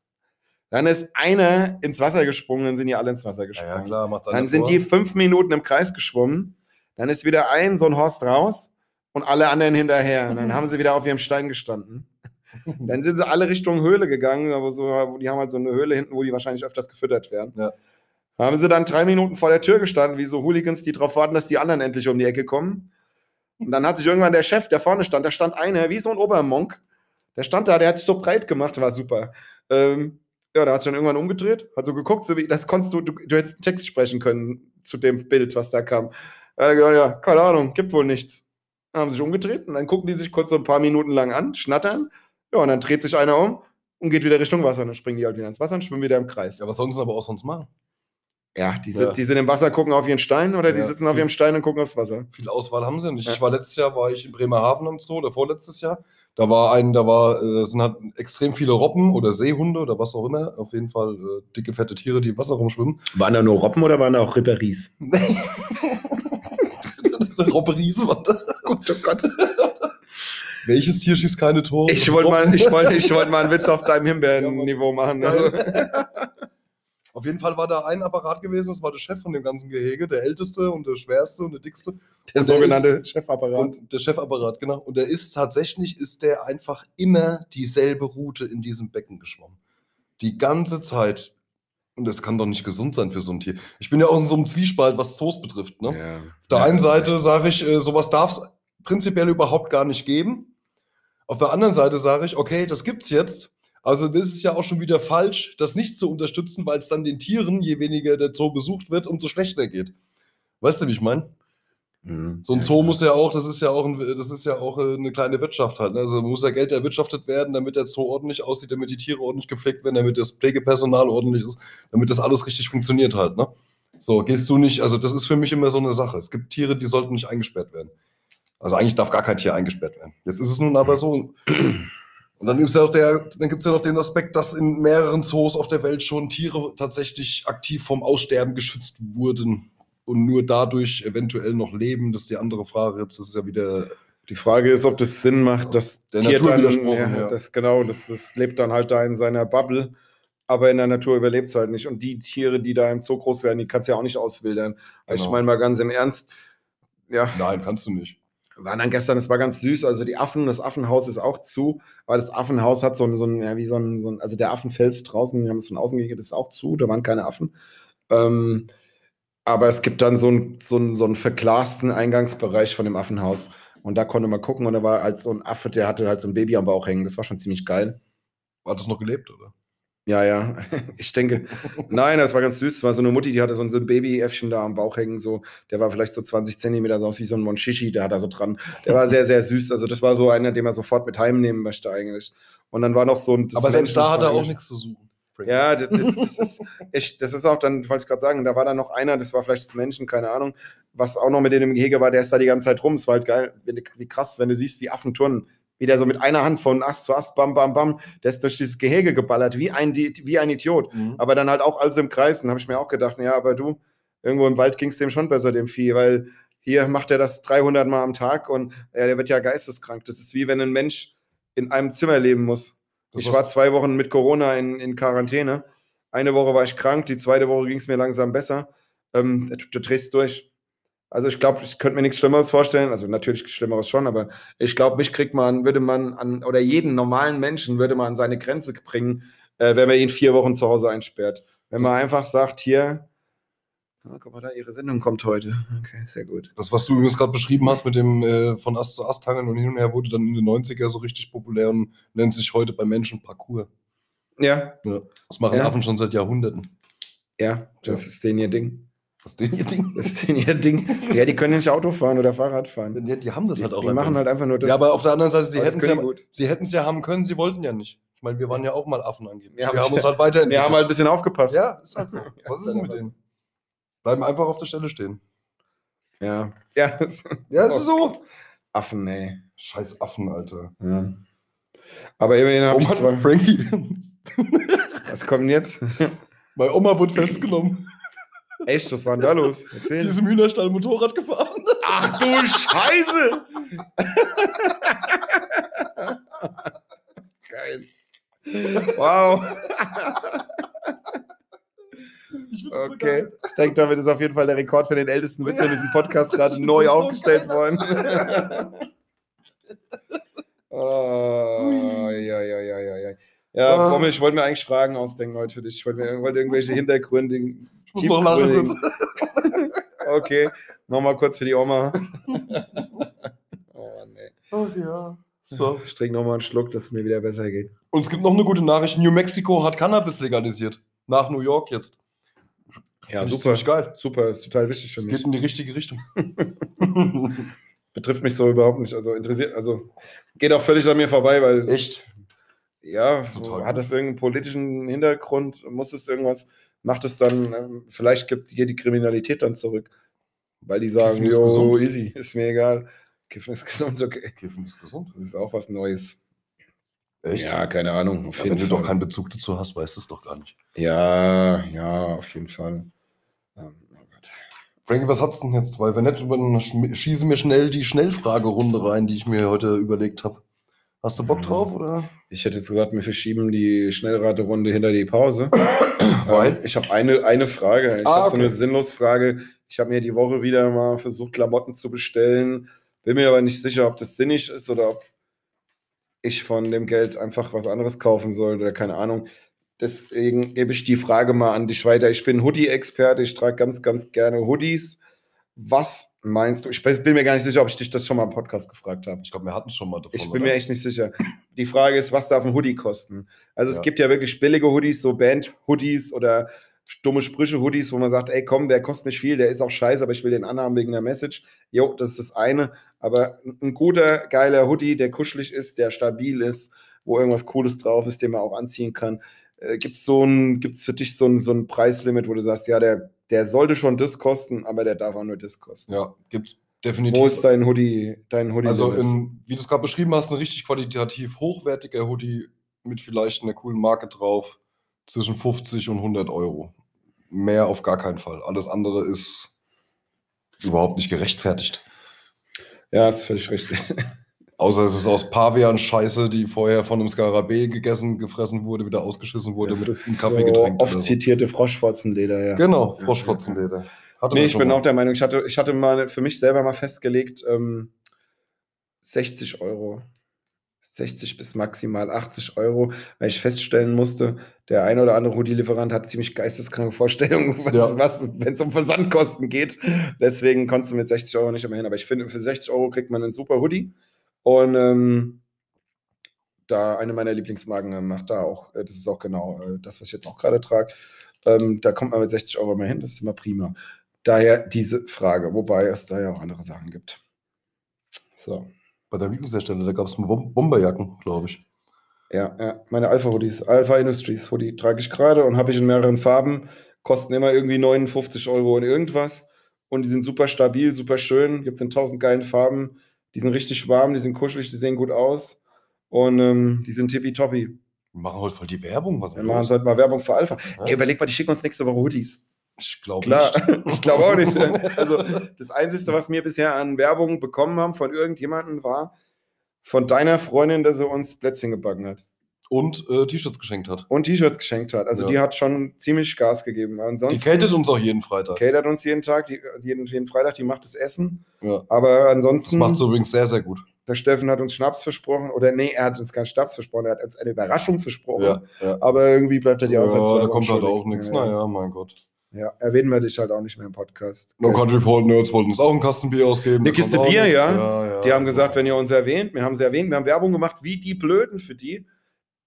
Dann ist einer ins Wasser gesprungen, dann sind die alle ins Wasser Ja, gesprungen. ja klar, macht Dann sind die fünf Minuten im Kreis geschwommen. Dann ist wieder ein so ein Horst raus und alle anderen hinterher. Und dann haben sie wieder auf ihrem Stein gestanden. Dann sind sie alle Richtung Höhle gegangen, aber so, wo die haben halt so eine Höhle hinten, wo die wahrscheinlich öfters gefüttert werden. Ja. Haben sie dann drei Minuten vor der Tür gestanden, wie so Hooligans, die darauf warten, dass die anderen endlich um die Ecke kommen. Und dann hat sich irgendwann der Chef, der vorne stand, da stand einer, wie so ein Obermonk, der stand da, der hat sich so breit gemacht, war super. Ähm, ja, da hat sich dann irgendwann umgedreht, hat so geguckt, so wie, das konntest du, du, du hättest einen Text sprechen können zu dem Bild, was da kam. Gesagt, ja, keine Ahnung, gibt wohl nichts. Dann haben sie sich umgedreht und dann gucken die sich kurz so ein paar Minuten lang an, schnattern. Ja, und dann dreht sich einer um und geht wieder Richtung Wasser. Und dann springen die halt wieder ins Wasser und schwimmen wieder im Kreis. Ja, was sollen sie aber auch sonst machen? Ja, die, sind, Ja. die sind im Wasser, gucken auf ihren Stein oder die Ja. sitzen auf ihrem Stein und gucken aufs Wasser. Viel Auswahl haben sie nicht. Ja. Ich war letztes Jahr, war ich in Bremerhaven am Zoo, oder vorletztes Jahr. Da war ein, da war, äh, sind halt extrem viele Robben oder Seehunde oder was auch immer. Auf jeden Fall äh, dicke, fette Tiere, die im Wasser rumschwimmen. Waren da nur Robben oder waren da auch Ripperies? Robberiese, warte. Gott, oh Gott. Welches Tier schießt keine Tore? Ich wollte mal, ich wollte, ich wollte mal einen Witz auf deinem Himbeeren-Niveau machen. Also. Auf jeden Fall war da ein Apparat gewesen, das war der Chef von dem ganzen Gehege, der älteste und der schwerste und der dickste. Der Und der sogenannte Chefapparat. Und der Chefapparat, genau. Und der ist tatsächlich, ist der einfach immer dieselbe Route in diesem Becken geschwommen. Die ganze Zeit. Und das kann doch nicht gesund sein für so ein Tier. Ich bin ja auch in so einem Zwiespalt, was Zoos betrifft. Ne? Ja. Auf der Ja, einen ist Seite sage ich, äh, sowas darf es prinzipiell überhaupt gar nicht geben. Auf der anderen Seite sage ich, okay, das gibt's jetzt. Also das ist ja auch schon wieder falsch, das nicht zu unterstützen, weil es dann den Tieren, je weniger der Zoo besucht wird, umso schlechter geht. Weißt du, wie ich meine? Mhm. So ein Zoo muss ja auch, das ist ja auch, ein, das ist ja auch äh, eine kleine Wirtschaft halt. Ne? Also muss ja Geld erwirtschaftet werden, damit der Zoo ordentlich aussieht, damit die Tiere ordentlich gepflegt werden, damit das Pflegepersonal ordentlich ist, damit das alles richtig funktioniert halt. Ne? So, gehst du nicht, also das ist für mich immer so eine Sache. Es gibt Tiere, die sollten nicht eingesperrt werden. Also eigentlich darf gar kein Tier eingesperrt werden. Jetzt ist es nun aber so. Und dann gibt es ja, auch der- dann gibt's ja noch den Aspekt, dass in mehreren Zoos auf der Welt schon Tiere tatsächlich aktiv vom Aussterben geschützt wurden und nur dadurch eventuell noch leben. Das ist die andere Frage. Jetzt ist ja wieder. Die Frage ist, ob das Sinn macht, dass Der Tier Natur dann, widersprochen, ja, ja. Das, genau, das, das lebt dann halt da in seiner Bubble, aber in der Natur überlebt es halt nicht. Und die Tiere, die da im Zoo groß werden, die kannst du ja auch nicht auswildern. Ich Genau. meine mal ganz im Ernst, ja, Nein, kannst du nicht. Waren dann gestern, das war ganz süß, also die Affen, das Affenhaus ist auch zu, weil das Affenhaus hat so ein, so ein ja, wie so ein, so ein, also der Affenfels draußen, wir haben es von außen gegeben, ist auch zu, da waren keine Affen. Ähm, aber es gibt dann so einen so so einen verglasten Eingangsbereich von dem Affenhaus. Und da konnte man gucken und da war halt so ein Affe, der hatte halt so ein Baby am Bauch hängen. Das war schon ziemlich geil. Hat das noch gelebt, oder? Ja, ja. Ich denke, nein, das war ganz süß. Es war so eine Mutti, die hatte so ein, Babyäffchen da am Bauch hängen. So, der war vielleicht so 20 Zentimeter, so aus wie so ein Monchichi, der hat da so dran. Der war sehr, sehr süß. Also, das war so einer, den man sofort mit heimnehmen möchte, eigentlich. Und dann war noch so ein. das Aber selbst da hat er auch nichts zu suchen. Ja, das, das, das, ist, ich, das ist auch dann, wollte ich gerade sagen, da war dann noch einer, das war vielleicht das Menschen, keine Ahnung, was auch noch mit dem Gehege war, der ist da die ganze Zeit rum. Es war halt geil, wie krass, wenn du siehst, wie Affen turnen. Wie der so mit einer Hand von Ast zu Ast, bam, bam, bam, der ist durch dieses Gehege geballert, wie ein, wie ein Idiot. Mhm. Aber dann halt auch alles im Kreis. Dann habe ich mir auch gedacht, ja, aber du, irgendwo im Wald ging es dem schon besser, dem Vieh, weil hier macht er das 300 Mal am Tag und ja, der wird ja geisteskrank. Das ist wie wenn ein Mensch in einem Zimmer leben muss. Das ich war zwei Wochen mit Corona in, in Quarantäne. Eine Woche war ich krank, die zweite Woche ging es mir langsam besser. Ähm, du, du drehst durch. Also ich glaube, ich könnte mir nichts Schlimmeres vorstellen. Also natürlich Schlimmeres schon, aber ich glaube, mich kriegt man, würde man an, oder jeden normalen Menschen würde man an seine Grenze bringen, äh, wenn man ihn vier Wochen zu Hause einsperrt. Wenn man einfach sagt, hier, ah, guck mal da, Ihre Sendung kommt heute. Okay, sehr gut. Das, was du übrigens gerade beschrieben hast mit dem äh, von Ast zu Ast hangeln und hin und her, wurde dann in den 90er so richtig populär und nennt sich heute bei Menschen Parcours. Ja, Ja. Das machen Ja. Affen schon seit Jahrhunderten. ja, das Ja. ist denen ihr Ding. Was denn ihr Ding? Das ist denen ihr Ding. Ja, die können nicht Auto fahren oder Fahrrad fahren. Die, die haben das Die, halt auch. die einfach machen halt einfach nur das. ja, aber auf der anderen Seite, sie hätten es ja, sie hätten's ja haben können, sie wollten ja nicht. Ich meine, wir waren ja auch mal Affen angeblich. Wir Wir, haben uns halt weiterentwickelt. Wir haben halt ein bisschen aufgepasst. ja, ist halt so. Was ist denn mit denen? Bleiben einfach auf der Stelle stehen. Ja. Ja, das- Ja, es ist so. Affen, ey. Scheiß Affen, Alter. Ja. Aber immerhin habe ich zwei. Frankie. Was kommt denn jetzt? Meine Oma wurde festgenommen. Echt, was war denn da los? Die Erzähl. ist im Hühnerstall Motorrad gefahren. Ach du Scheiße! Geil. Wow. Ich so Okay. geil. Ich denke, damit ist auf jeden Fall der Rekord für den ältesten Witz in diesem Podcast gerade neu ist so aufgestellt geil. worden. oh, ja, ja, ja, ja, ja. Ja, Ah. Bommel, ich wollte mir eigentlich Fragen ausdenken heute für dich. Ich wollte mir wollte irgendwelche Hintergründe. Ich muss noch lachen kurz. Okay, nochmal kurz für die Oma. Oh ey. Ach ja. So. Ich trinke nochmal einen Schluck, dass es mir wieder besser geht. Und es gibt noch eine gute Nachricht. New Mexico hat Cannabis legalisiert. Nach New York jetzt. Ja, Finde ich super. geil. Super, ist total wichtig für Es mich. geht in die richtige Richtung. Betrifft mich so überhaupt nicht. Also interessiert, also geht auch völlig an mir vorbei, weil. Echt? Ja, so, hat das irgendeinen politischen Hintergrund? Muss es irgendwas? Macht es dann, ähm, vielleicht gibt hier die Kriminalität dann zurück. Weil die sagen, jo, gesund. easy, ist mir egal. Kiffen ist gesund, okay. Kiffen ist gesund. Das ist auch was Neues. Echt? Ja, keine Ahnung. Auf Ja, jeden wenn du Fall. doch keinen Bezug dazu hast, weißt du es doch gar nicht. ja, ja, auf jeden Fall. Ähm, oh Gott. Frankie, was hat's denn jetzt? Weil wenn nicht, dann schieße mir schnell die Schnellfragerunde rein, die ich mir heute überlegt habe. Hast du Bock Mhm. drauf oder? Ich hätte jetzt gesagt, wir verschieben die Schnellraterunde hinter die Pause. Ähm, ich habe eine, eine Frage. Ich Ah, habe so okay. eine sinnlos Frage. Ich habe mir die Woche wieder mal versucht, Klamotten zu bestellen. Bin mir aber nicht sicher, ob das sinnig ist oder ob ich von dem Geld einfach was anderes kaufen soll oder keine Ahnung. Deswegen gebe ich die Frage mal an dich weiter. Ich bin Hoodie-Experte, ich trage ganz, ganz gerne Hoodies. Was meinst du? Ich bin mir gar nicht sicher, ob ich dich das schon mal im Podcast gefragt habe. Ich glaube, wir hatten es schon mal davon. Ich bin oder? mir echt nicht sicher. Die Frage ist, was darf ein Hoodie kosten? Also es Ja. gibt ja wirklich billige Hoodies, so Band-Hoodies oder dumme Sprüche-Hoodies, wo man sagt, ey komm, der kostet nicht viel, der ist auch scheiße, aber ich will den anhaben wegen der Message. Jo, das ist das eine. Aber ein- ein guter, geiler Hoodie, der kuschelig ist, der stabil ist, wo irgendwas Cooles drauf ist, den man auch anziehen kann. Äh, Gibt es so ein, gibt's für dich so ein, so ein Preislimit, wo du sagst, ja, der, der sollte schon das kosten, aber der darf auch nur das kosten? Ja, gibt's definitiv. Wo ist dein Hoodie, dein Hoodie? Also, in, wie du es gerade beschrieben hast, ein richtig qualitativ hochwertiger Hoodie mit vielleicht einer coolen Marke drauf, zwischen 50 und 100 Euro. Mehr auf gar keinen Fall. Alles andere ist überhaupt nicht gerechtfertigt. ja, ist völlig richtig. Außer es ist aus Pavian-Scheiße, die vorher von einem Skarabäe gegessen, gefressen wurde, wieder ausgeschissen wurde Das mit ist einem Kaffee so getränkt. oft zitierte Froschfotzenleder, ja. Genau, Froschfotzenleder. Hatte Nee, ich bin mal. auch der Meinung, ich hatte, ich hatte mal für mich selber mal festgelegt, ähm, 60 Euro. 60 bis maximal 80 Euro, weil ich feststellen musste, der ein oder andere Hoodie-Lieferant hat ziemlich geisteskranke Vorstellungen, was, Ja. was wenn es um Versandkosten geht. Deswegen konntest du mit 60 Euro nicht immer hin. Aber ich finde, für 60 Euro kriegt man einen super Hoodie. Und ähm, da eine meiner Lieblingsmarken äh, macht da auch, äh, das ist auch genau äh, das, was ich jetzt auch gerade trage. Ähm, da kommt man mit 60 Euro mal hin, das ist immer prima. Daher diese Frage, wobei es da ja auch andere Sachen gibt. So, Bei der Lieblingshersteller, da gab es Bom Bomberjacken, glaube ich. ja, ja. Meine Alpha-Hoodies, Alpha Industries Hoodie trage ich gerade und habe ich in mehreren Farben, kosten immer irgendwie 59 Euro und irgendwas. Und die sind super stabil, super schön, gibt es in tausend geilen Farben. Die sind richtig warm, die sind kuschelig, die sehen gut aus. Und ähm, die sind tippitoppi. Wir machen heute voll die Werbung. Was Wir machen los? heute mal Werbung für Alpha. Ja. Ey, überleg mal, die schicken uns nächste Woche Hoodies. Ich glaube Klar, nicht. ich glaube auch nicht. Also das Einzige, was wir bisher an Werbung bekommen haben von irgendjemandem, war von deiner Freundin, dass sie uns Plätzchen gebacken hat Und äh, T-Shirts geschenkt hat. und T-Shirts geschenkt hat. Also Ja. die hat schon ziemlich Gas gegeben. Die Ansonsten catet uns auch jeden Freitag. catert uns jeden Tag, die, jeden, jeden Freitag, die macht das Essen. Ja. Aber Das ansonsten, macht sie übrigens sehr, sehr gut. der Steffen hat uns Schnaps versprochen. Oder nee, er hat uns keinen Schnaps versprochen, er hat uns eine Überraschung versprochen. Ja, ja. Aber irgendwie bleibt er die ja Aussage. da kommt halt auch nichts. Naja, mein Gott. Ja, erwähnen wir dich halt auch nicht mehr im Podcast. No Country for Old Nerds wollten uns auch ein Kastenbier ausgeben. Eine Kiste Bier, ja. ja. Die haben gesagt, wenn ihr uns erwähnt, wir haben sie erwähnt, wir haben Werbung gemacht, wie die Blöden für die.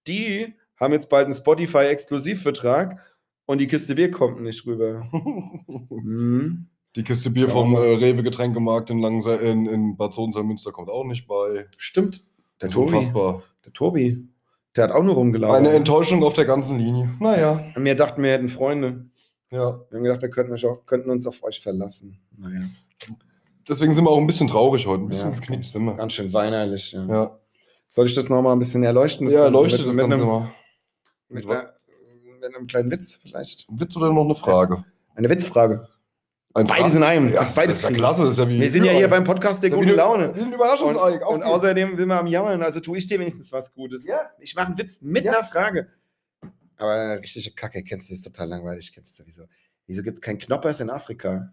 Die haben jetzt bald einen Spotify-Exklusivvertrag und die Kiste Bier kommt nicht rüber. Mhm. Die Kiste Bier Ja. vom äh, Rewe Getränkemarkt in, Langse in, in Bad Sohn-Münster kommt auch nicht bei. Stimmt. Der Tobi. unfassbar. Der Tobi. Der hat auch nur rumgelaufen. Eine Enttäuschung auf der ganzen Linie. Naja, wir dachten, wir hätten Freunde. ja. Wir haben gedacht, wir könnten, auch, könnten uns auf euch verlassen. Naja, Deswegen sind wir auch ein bisschen traurig heute. Ein bisschen Ja. geknickt sind wir. ganz schön weinerlich. Ja. Ja, Soll ich das nochmal ein bisschen erleuchten? Das ja Ganze leuchtet mit, das mit, Ganze einem, mal. mit, einer, mit einem kleinen Witz vielleicht? Witz oder noch eine Frage? Eine Witzfrage. Ein Beides in einem. Ja, Kannst beides das ist ja klasse. Das ist ja wie Wir sind ja hier beim Podcast der Das guten ja Laune. eine- Wie ein Und, Überraschungsei. und außerdem sind wir am Jammern, also tue ich dir wenigstens was Gutes. Ja. Ich mache einen Witz mit Ja. einer Frage. Aber richtige Kacke, kennst du, das ist total langweilig, kennst du sowieso. Wieso gibt es keinen Knoppers in Afrika?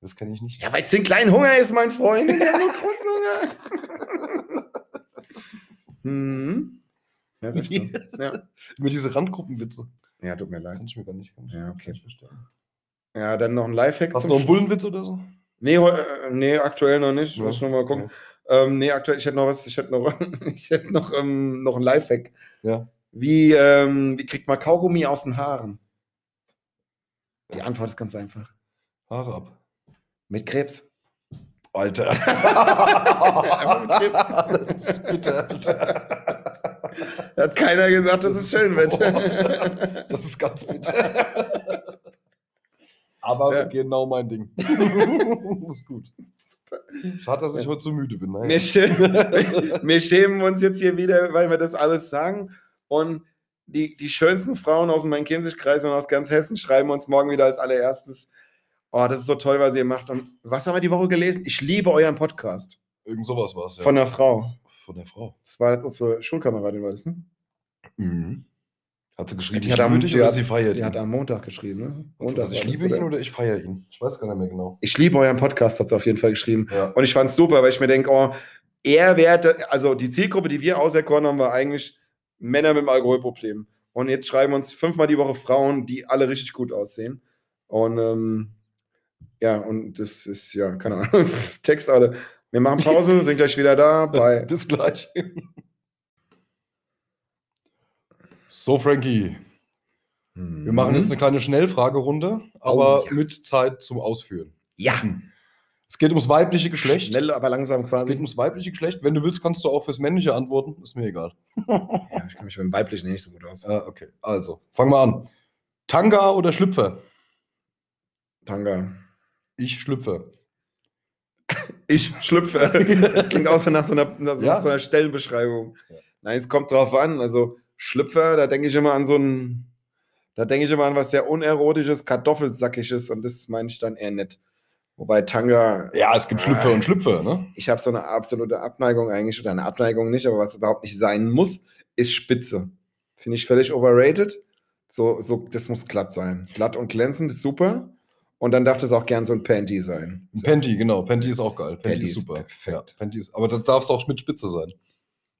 Das kenne ich nicht. Ja, weil es den kleinen Hunger ist, mein Freund. Hat nur großen Hunger. Hm. Ja, sag ich doch. ja. Über diese Randgruppenwitze. ja, tut mir leid. Kann ich mir gar nicht, kann ich Ja, okay. nicht verstehen. Ja, dann noch ein Lifehack. Hast du noch einen. Bullenwitz oder so? Nee, äh, nee, aktuell noch nicht. Ja, Muss noch mal gucken. okay. Ähm, nee, aktuell, ich hätte noch was, ich hätte noch, ich hätte noch, ähm, noch ein Lifehack. Ja. Wie, ähm, wie kriegt man Kaugummi aus den Haaren? Die Antwort ist ganz einfach. Haare ab. Mit Krebs. Alter. Das ist bitter, Alter. Hat keiner gesagt, dass es schön. Boah, Das ist ganz bitter. Aber Ja. genau mein Ding. das ist gut. Schade, dass ich heute so müde bin. Naja. wir, schä wir schämen uns jetzt hier wieder, weil wir das alles sagen. Und die, die schönsten Frauen aus dem Main-Kinzig-Kreis und aus ganz Hessen schreiben uns morgen wieder als allererstes. Oh, das ist so toll, was ihr macht. Und was haben wir die Woche gelesen? Ich liebe euren Podcast. Irgend sowas war es, ja. Von einer Frau. Von der Frau. Das war unsere Schulkameradin, war das, ne? Mhm. Hat sie geschrieben, Die ich liebe dich die oder hat- sie feiert Die ihn? hat am Montag geschrieben, ne? Montag ich liebe ihn oder ich feiere ihn? Ich weiß gar nicht mehr genau. Ich liebe euren Podcast, hat sie auf jeden Fall geschrieben. Ja. Und ich fand es super, weil ich mir denke, oh, er wäre, also die Zielgruppe, die wir auserkoren haben, war eigentlich Männer mit einem Alkoholproblem. Und jetzt schreiben uns fünfmal die Woche Frauen, die alle richtig gut aussehen. Und ähm, ja, und das ist, ja, keine Ahnung, Text alle. Wir machen Pause, sind gleich wieder da bei. Bis gleich. So, Frankie, wir machen jetzt eine kleine Schnellfragerunde, aber Mhm. Oh, ja. mit Zeit zum Ausführen. Ja, Es geht ums weibliche Geschlecht. schnell, aber langsam Es geht quasi. ums weibliche Geschlecht. Wenn du willst, kannst du auch fürs männliche antworten. Ist mir egal. Ja, ich kenne mich beim Weiblichen nicht so gut aus. Ah, okay. Also, fangen wir an. Tanga oder Schlüpfer? Tanga. Ich schlüpfe. Ich schlüpfe. Klingt auch so nach so einer, nach so Ja. einer Stellenbeschreibung. Ja. Nein, es kommt drauf an. Also Schlüpfer, da denke ich immer an so ein, da denke ich immer an was sehr unerotisches, kartoffelsackiges und das meine ich dann eher nicht. Wobei Tanga, Ja, es gibt Schlüpfer und Schlüpfer, ne? ich habe so eine absolute Abneigung eigentlich, oder eine Abneigung nicht, aber was überhaupt nicht sein muss, ist Spitze. Finde ich völlig overrated. So, so, das muss glatt sein. Glatt und glänzend ist super. Und dann darf das auch gern so ein Panty sein. Ein Panty, genau. Panty ist auch geil. Panty, Panty ist super. perfekt. Ja, Panty ist, aber das darf es auch mit Spitze sein.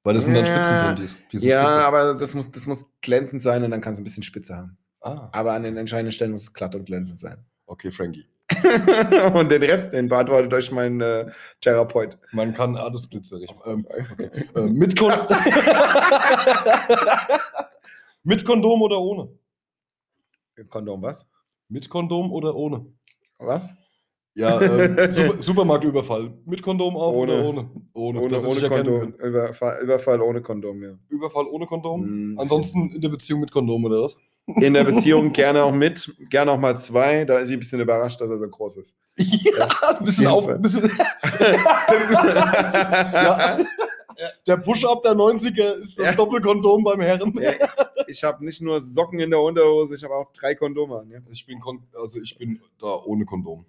Weil das sind dann Ja. Sind Ja, spitze. aber das muss, das muss glänzend sein und dann kann es ein bisschen spitze haben. Ah, Aber an den entscheidenden Stellen muss es glatt und glänzend sein. okay, Frankie. und den Rest, den beantwortet euch mein äh, Therapeut. Man kann alles glitzerig. Ähm, okay. äh, mit, Kon mit Kondom oder ohne? Kondom, was? Mit Kondom oder ohne? Was? Ja, ähm, Super Supermarktüberfall. Mit Kondom auf Ohne. oder ohne? Ohne, Ohne, ohne Kondom. Überfall, Überfall ohne Kondom, ja. Überfall ohne Kondom? Mm. Ansonsten in der Beziehung mit Kondom oder was? In der Beziehung gerne auch mit, gerne auch mal zwei. Da ist sie ein bisschen überrascht, dass er so groß ist. Ja, ein bisschen auf. Ein bisschen ja. Der Push-Up der 90er ist das Ja. Doppelkondom beim Herren. Ja, ich habe nicht nur Socken in der Unterhose, ich habe auch drei Kondome an. Ja. Ich bin, kon also ich bin da ohne Kondom.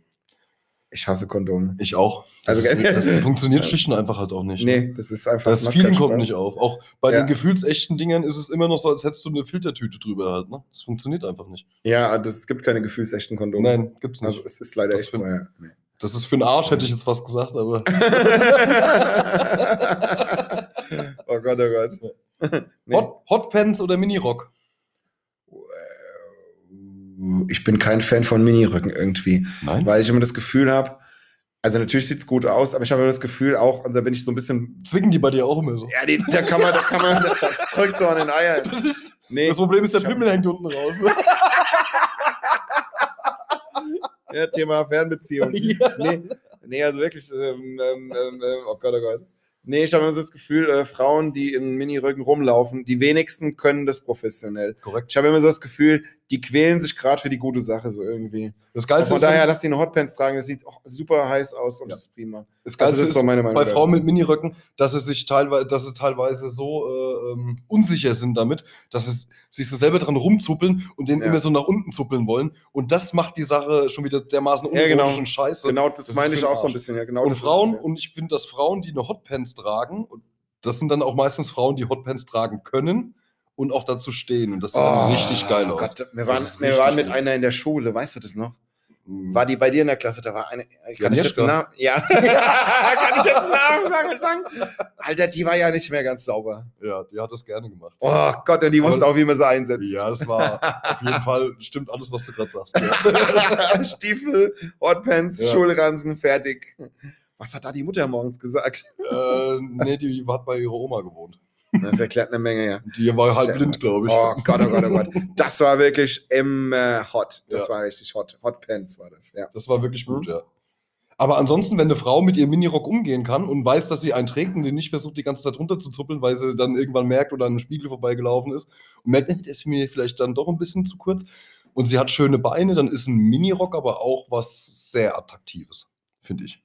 Ich hasse Kondome. Ich auch. Also, Das, gell? das funktioniert schlicht und einfach halt auch nicht. ne? Nee, das ist einfach. Das keinen kommt Spaß. nicht auf. Auch bei Ja. den gefühlsechten Dingern ist es immer noch so, als hättest du eine Filtertüte drüber halt. Ne? Das funktioniert einfach nicht. Ja, das, es gibt keine gefühlsechtchten Kondome. Nein, gibt's nicht. Also es ist leider Das echt so, ja. Nee. Das ist für einen Arsch, hätte ich jetzt fast gesagt, aber. oh Gott, oh Gott. Nee. Hot, Hotpants oder Minirock? Ich bin kein Fan von Minirücken irgendwie, Nein. weil ich immer das Gefühl habe, also natürlich sieht es gut aus, aber ich habe immer das Gefühl auch, und da bin ich so ein bisschen, Zwicken die bei dir auch immer so. ja, die, da kann man, da kann man, das drückt so an den Eiern. Nee, Das Problem ist, der Pimmel hängt unten raus. Ne? ja, Thema Fernbeziehung. ja. Nee, nee, also wirklich, ähm, ähm, ähm, ähm, oh Gott, oh Gott. Nee, ich habe immer so das Gefühl, äh, Frauen, die in Minirücken rumlaufen, die wenigsten können das professionell. Korrekt. Ich habe immer so das Gefühl, die quälen sich gerade für die gute Sache so irgendwie. Das Geilste Von ist, daher, dass die eine Hotpants tragen, das sieht auch super heiß aus und Ja. das ist prima. das Also Geilste das ist ist meine Meinung. bei. Frauen mit Miniröcken, dass sie sich teilweise, dass sie teilweise so äh, ähm, unsicher sind damit, dass sie sich so selber dran rumzuppeln und den Ja. immer so nach unten zuppeln wollen. Und das macht die Sache schon wieder dermaßen Ja, genau. und scheiße. Genau, das, Das meine ich auch so ein bisschen. Ja, genau und Frauen, und ich finde, dass Frauen, die eine Hotpants tragen, und das sind dann auch meistens Frauen, die Hotpants tragen können und auch dazu stehen. Und das sieht dann richtig geil aus. Oh Gott, wir waren, wir waren mit gut. einer in der Schule, weißt du das noch? Mhm. War die bei dir in der Klasse? Da war eine. Kann ich jetzt einen Namen? Ja. kann ich jetzt einen Namen sagen, sagen? Alter, die war ja nicht mehr ganz sauber. Ja, die hat das gerne gemacht. Oh Gott, und die wusste auch, wie man sie einsetzt. Ja, das war auf jeden Fall, stimmt alles, was du gerade sagst. Ja. Stiefel, Hotpants, Ja. Schulranzen, fertig. Was hat da die Mutter morgens gesagt? äh, nee, die hat bei ihrer Oma gewohnt. Das erklärt eine Menge, ja. Die war halb blind, glaube ich. Oh Gott, oh Gott, oh Gott. Das war wirklich immer hot. Das Ja. war richtig hot. Hotpants war das, ja. Das war wirklich gut, Mhm. ja. Aber ansonsten, wenn eine Frau mit ihrem Minirock umgehen kann und weiß, dass sie einen trägt und den nicht versucht, die ganze Zeit runterzuzuppeln, weil sie dann irgendwann merkt oder an einem Spiegel vorbeigelaufen ist und merkt, "Eh, der ist mir vielleicht dann doch ein bisschen zu kurz und sie hat schöne Beine, dann ist ein Minirock aber auch was sehr Attraktives, finde ich.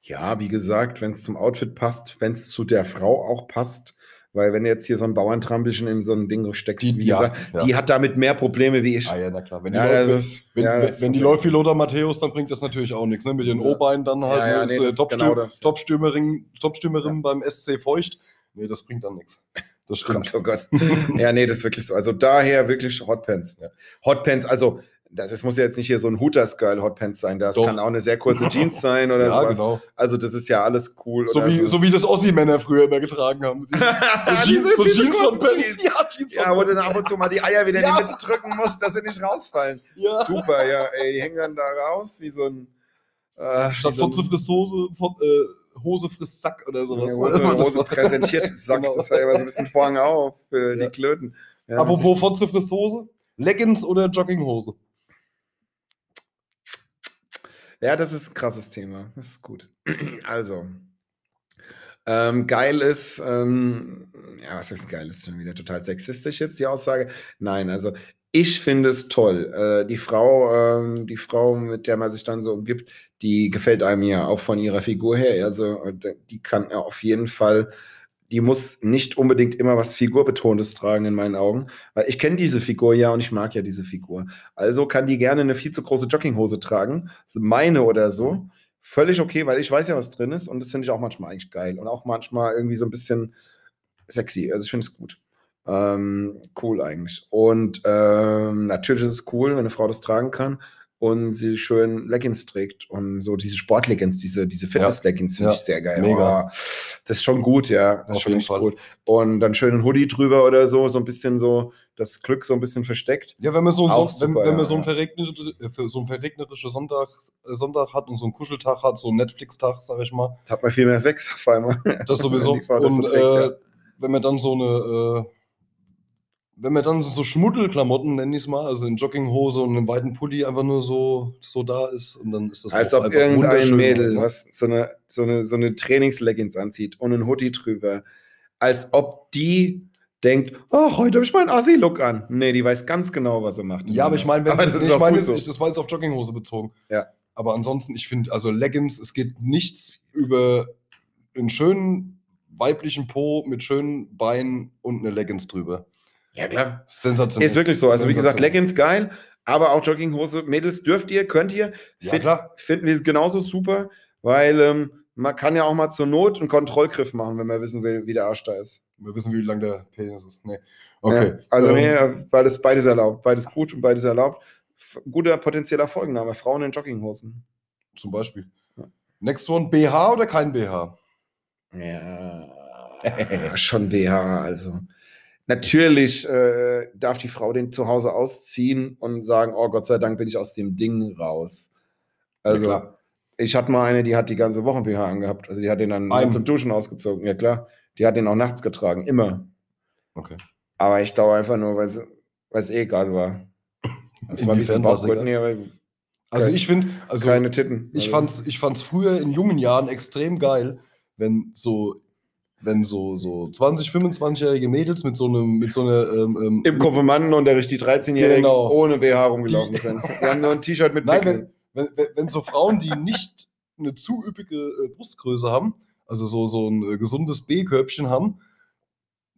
Ja, wie gesagt, wenn es zum Outfit passt, wenn es zu der Frau auch passt, weil wenn du jetzt hier so ein Bauerntrampelchen in so ein Ding steckst, Die- wie ja, gesagt, ja. die hat damit mehr Probleme wie ich. Ah ja, na klar. Wenn die, Ja, läuft, ist- wenn, ja, wenn, wenn die läuft wie Lothar Matthäus, dann bringt das natürlich auch nichts. Ne? Mit den. O-Beinen dann halt. Ja, ja, ne? nee, äh, ist Topstür genau das. Topstürmerin, Topstürmerin beim SC Feucht. Nee, das bringt dann nichts. Das stimmt. Oh Gott. ja, nee, das ist wirklich so. Also daher wirklich Hotpants. Hotpants, also das es muss ja jetzt nicht hier so ein Hooters Girl Hotpants sein, das Doch. kann auch eine sehr kurze Jeans sein oder ja, sowas. genau. Also das ist ja alles cool. So wie, so wie das Ossi-Männer früher immer getragen haben. So Diese Jeans, so Jeans und Pants. Ja, Jeans Ja, wo du dann ab und zu mal die Eier wieder Ja. in die Mitte drücken musst, dass sie nicht rausfallen. Ja. Super, ja. Ey, die hängen dann da raus wie so ein. Äh, Statt so Fotze frisst Hose, Fot, äh, Hose frisst Sack oder sowas. Ja, Hose, Das- Hose präsentiert Sack. Genau. Das war ja immer so ein bisschen Vorhang auf für die Klöten. Apropos Fotze frisst Hose, Leggings oder Jogginghose? Ja, das ist ein krasses Thema. Das ist gut. Also, ähm, geil ist, ähm, ja, was heißt geil? Ist schon wieder total sexistisch jetzt die Aussage. Nein, also ich finde es toll. Äh, die Frau, ähm, die Frau, mit der man sich dann so umgibt, die gefällt einem ja auch von ihrer Figur her. Also äh, die kann auf jeden Fall, die muss nicht unbedingt immer was Figurbetontes tragen in meinen Augen, weil ich kenne diese Figur ja und ich mag ja diese Figur. Also kann die gerne eine viel zu große Jogginghose tragen, meine oder so. Völlig okay, weil ich weiß ja, was drin ist und das finde ich auch manchmal eigentlich geil und auch manchmal irgendwie so ein bisschen sexy. Also ich finde es gut. Ähm, cool eigentlich. Und ähm, natürlich ist es cool, wenn eine Frau das tragen kann und sie schön Leggings trägt und so diese Sportleggings, diese, diese Fitness-Leggings finde Ja. ich sehr geil. Mega. Oh, das ist schon gut, ja. Das Auf ist schon echt Fall. gut. Und dann schön ein Hoodie drüber oder so, so ein bisschen so das Glück so ein bisschen versteckt. Ja, wenn man so, so wenn, super, wenn man ja, so einen ja. äh, so einen verregnerischen Sonntag, äh, Sonntag hat und so einen Kuscheltag hat, so einen Netflix-Tag, sag ich mal, Da hat man viel mehr Sex auf einmal. das sowieso. Das so und trägt, äh, wenn man dann so eine, äh, wenn man dann so, Schmuddelklamotten, nenn ich es mal, also in Jogginghose und einem weiten Pulli einfach nur so, so da ist und dann ist das Als ob irgendein wunderschön, Mädel, ne? was so eine, so eine, so eine Trainingsleggings anzieht und einen Hoodie drüber, als ob die denkt, ach, heute habe ich meinen Assi-Look an. Nee, die weiß ganz genau, was sie macht. Ja, aber ich meine, wenn das ist ich meine, so. das war jetzt auf Jogginghose bezogen. Ja. Aber ansonsten, ich finde, also Leggings, es geht nichts über einen schönen weiblichen Po mit schönen Beinen und eine Leggings drüber. Ja, klar. Sensationell. Ist wirklich so. Also, wie gesagt. Leggings geil, aber auch Jogginghose. Mädels dürft ihr, könnt ihr. Ja, Find- klar. Finden wir genauso super, weil ähm, man kann ja auch mal zur Not einen Kontrollgriff machen, wenn man wissen will, wie der Arsch da ist. Wir wissen, wie lang der Penis ist. Nee. Okay. Ja, also, Ähm, nee, äh, beides, beides erlaubt. Beides gut und beides erlaubt. F guter potenzieller Folgenname. Frauen in Jogginghosen. Zum Beispiel. Ja. Next one, BH oder kein BH? Ja, schon BH. Also natürlich äh, darf die Frau den zu Hause ausziehen und sagen, oh Gott sei Dank bin ich aus dem Ding raus. Also Ja, ich hatte mal eine, die hat die ganze Woche BH angehabt. Also die hat den dann Einen. zum Duschen ausgezogen. Ja klar, die hat den auch nachts getragen, immer. Okay. Aber ich glaube einfach nur, weil es eh egal war. Das war wie so ein Bauchgurt, nee, aber Also ich finde, also keine Titten. Ich Also- fand's, ich fand's früher in jungen Jahren extrem geil, wenn so, wenn so, so 20, 25-jährige Mädels mit so einem, mit so einer, ähm, ähm, Im Konfirmandenunterricht die 13-Jährigen Genau. ohne BH rumgelaufen Die- sind. Die haben nur ein T-Shirt mit Nein, wenn, wenn, wenn, so Frauen, die nicht eine zu üppige äh, Brustgröße haben, also so, so ein äh, gesundes B-Körbchen haben,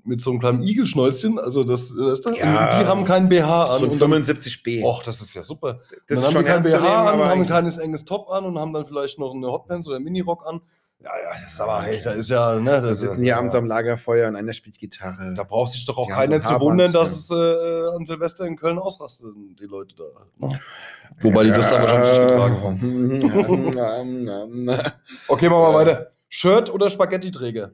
mit so einem kleinen Igelschnäuzchen, also das, du, Ja. und die haben keinen BH an. So ein und dann, 75b. Och, das ist ja super. das dann ist haben schon die kein BH nehmen, an, haben ein kleines enges Top an und haben dann vielleicht noch eine Hotpants oder einen Minirock an. Ja, ja, das ist aber, hey, da ist ja, ne, Da sitzen hier ja, abends am Lagerfeuer und einer spielt Gitarre. Da braucht sich doch auch keiner ein zu wundern, dass äh, an Silvester in Köln ausrasten, die Leute da. Ne? Wobei die das dann wahrscheinlich nicht getragen haben. haben. Okay, machen wir weiter. Shirt oder Spaghetti-Träger?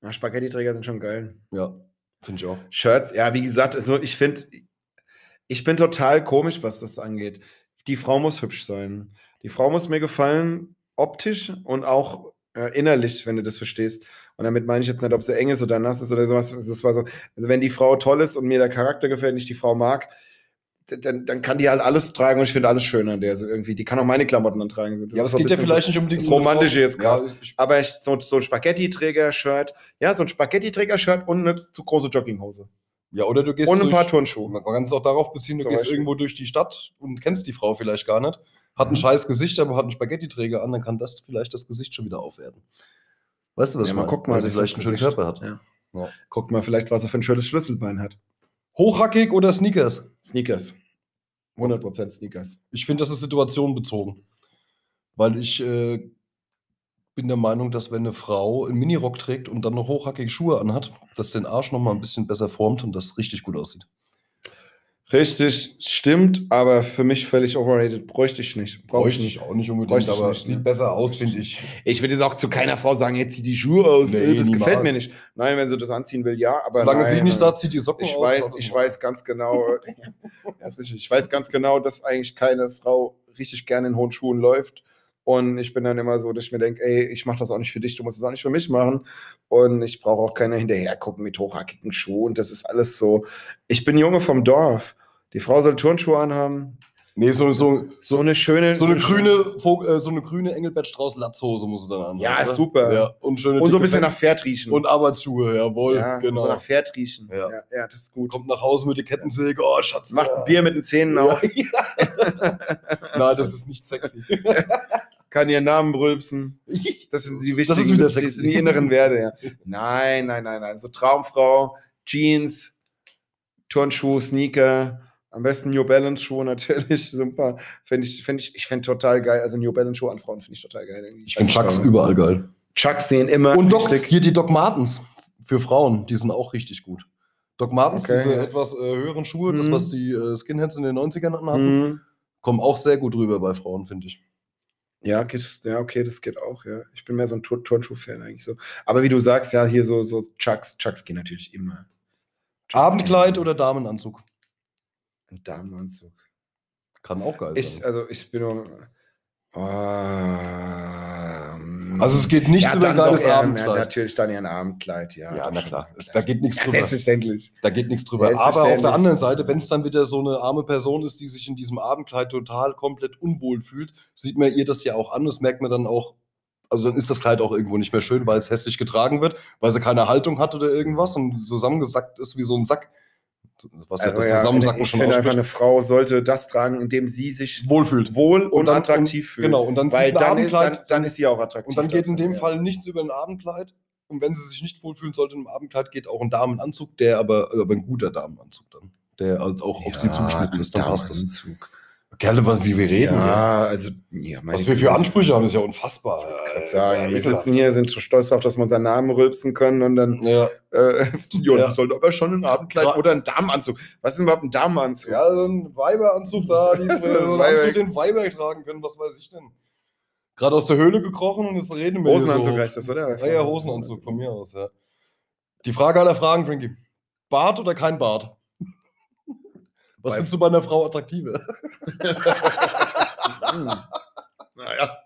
Ja, Spaghetti-Träger sind schon geil. Ja, finde ich auch. Shirts, ja, wie gesagt, also ich finde, ich bin total komisch, was das angeht. Die Frau muss hübsch sein. Die Frau muss mir gefallen, optisch und auch äh, innerlich, wenn du das verstehst. Und damit meine ich jetzt nicht, ob sie eng ist oder nass ist oder sowas. Das war so, also wenn die Frau toll ist und mir der Charakter gefällt, nicht die Frau mag, dann, dann kann die halt alles tragen und ich finde alles schön an der. So irgendwie, die kann auch meine Klamotten dann tragen. Das ja, aber es geht ja vielleicht so, nicht unbedingt das um eine Romantische jetzt gerade. Ja, Aber ich, so, so ein Spaghetti-Träger-Shirt, ja, so ein Spaghetti-Träger-Shirt und eine zu große Jogginghose. ja, oder du gehst Und ein durch, paar Turnschuhe. Man kann es auch darauf beziehen, du Zum gehst Beispiel. irgendwo durch die Stadt und kennst die Frau vielleicht gar nicht, hat ein scheiß Gesicht, aber hat einen Spaghetti-Träger an, dann kann das vielleicht das Gesicht schon wieder aufwerten. Weißt du, was Ja, ich mal meine? guck mal, sie vielleicht einen schönen. Körper hat. Ja. Ja. Guck mal, vielleicht, was er für ein schönes Schlüsselbein hat. Hochhackig oder Sneakers? Sneakers. 100% Sneakers. Ich finde, das ist situationbezogen. Weil ich äh, bin der Meinung, dass wenn eine Frau einen Minirock trägt und dann noch hochhackige Schuhe anhat, das den Arsch noch mal ein bisschen besser formt und das richtig gut aussieht. Richtig, stimmt, aber für mich völlig overrated. Bräuchte ich nicht. Brauche ich Bräuchte nicht. ich auch nicht unbedingt, aber nicht, sieht ne? besser aus, finde ich. Ich würde jetzt auch zu keiner Frau sagen, jetzt zieh die Schuhe aus. Nee, das gefällt mir nicht. Nein, wenn sie das anziehen will, ja, aber Solange nein, sie nicht sagt, zieht die Socken Ich aus. weiß, ich mal. weiß ganz genau, ja, ich weiß ganz genau, dass eigentlich keine Frau richtig gerne in hohen Schuhen läuft. Und ich bin dann immer so, dass ich mir denke, ey, ich mache das auch nicht für dich, du musst es auch nicht für mich machen. Und ich brauche auch keine hinterher gucken mit hochhackigen Schuhen. Das ist alles so. Ich bin Junge vom Dorf. Die Frau soll Turnschuhe anhaben. Nee, so, so, So eine schöne. so eine grüne, äh, so eine grüne Engelbert Strauß Latzhose muss sie dann an. Ja, ist super. Ja, und schöne Und so ein bisschen nach Pferd riechen. und Arbeitsschuhe, jawohl, ja, genau. so nach Pferd riechen. Ja. Ja, ja, das ist gut. Kommt nach Hause mit der Kettensäge, oh Schatz. Macht ja. ein Bier mit den Zähnen Ja. auf, Nein, das ist nicht sexy. kann ihren Namen brülpsen. Das sind die wichtigen, Das ist das, das sind die inneren Werte, ja. Nein, nein, nein, nein. So Traumfrau, Jeans, Turnschuhe, Sneaker, am besten New Balance Schuhe natürlich, super. Fänd ich, fänd ich, ich fände total geil. Also New Balance Schuhe an Frauen finde ich total geil. irgendwie. Ich finde Chucks warum. überall geil. Chucks sehen immer Und Doc, hier die Doc Martens für Frauen, die sind auch richtig gut. Doc Martens, Okay, diese ja. etwas äh, höheren Schuhe, das Mhm. was die äh, Skinheads in den 90ern anhatten, Mhm. kommen auch sehr gut rüber bei Frauen, finde ich. Ja, geht, ja, okay, das geht auch, ja. Ich bin mehr so ein Tur Turnschuh-Fan eigentlich so. Aber wie du sagst, ja, hier so, so Chucks, Chucks gehen natürlich immer. Chucks Abendkleid oder Damenanzug? Ein Damenanzug. Kann auch geil Ich, sein. also ich bin nur. Ähm, Also es geht nicht ja, über dann geiles eher, Abendkleid. Ja, natürlich dann eher ein Abendkleid, ja. Ja, na klar. ein Es- Da geht nichts Ja, drüber. selbstverständlich. Da geht nichts drüber. Aber auf der anderen Seite, wenn es dann wieder so eine arme Person ist, die sich in diesem Abendkleid total komplett unwohl fühlt, sieht man ihr das ja auch an. Das merkt man dann auch. Also dann ist das Kleid auch irgendwo nicht mehr schön, weil es hässlich getragen wird, weil sie keine Haltung hat oder irgendwas und zusammengesackt ist wie so ein Sack. Was ja Also, das ja, Zusammensacken ich schon finde einfach, eine Frau sollte das tragen, indem sie sich Wohlfühlt. wohl und, dann- attraktiv fühlt. Genau, und dann Weil zieht ein dann ist, Abendkleid- dann, dann ist sie auch attraktiv. Und dann geht in dem ja. Fall nichts über ein Abendkleid. Und wenn sie sich nicht wohlfühlen sollte im Abendkleid, geht auch ein Damenanzug, der aber, aber ein guter Damenanzug dann. Der halt auch auf sie zugeschnitten ist, dann passt das. Damenanzug. Kerle, was, wie wir reden. Ja, also, ja, Was wir für. Ansprüche haben, ist ja unfassbar. Ich gerade sagen, wir sitzen hier, sind so stolz darauf, dass wir unseren Namen rülpsen können und dann, Ja, äh, ja, Ja. sollte aber schon ein Abendkleid oder ein Damenanzug. Was ist denn überhaupt ein Damenanzug? ja, so ein Weiberanzug da, die, so Anzug, den Weiber tragen können, was weiß ich denn. Gerade aus der Höhle gekrochen und jetzt reden wir Hosenanzug so. heißt das, oder? Ja, ja, Hosenanzug von mir aus, ja. Die Frage aller Fragen, Frankie. Bart oder kein Bart? Was findest du bei einer Frau attraktiver? Hm. Naja.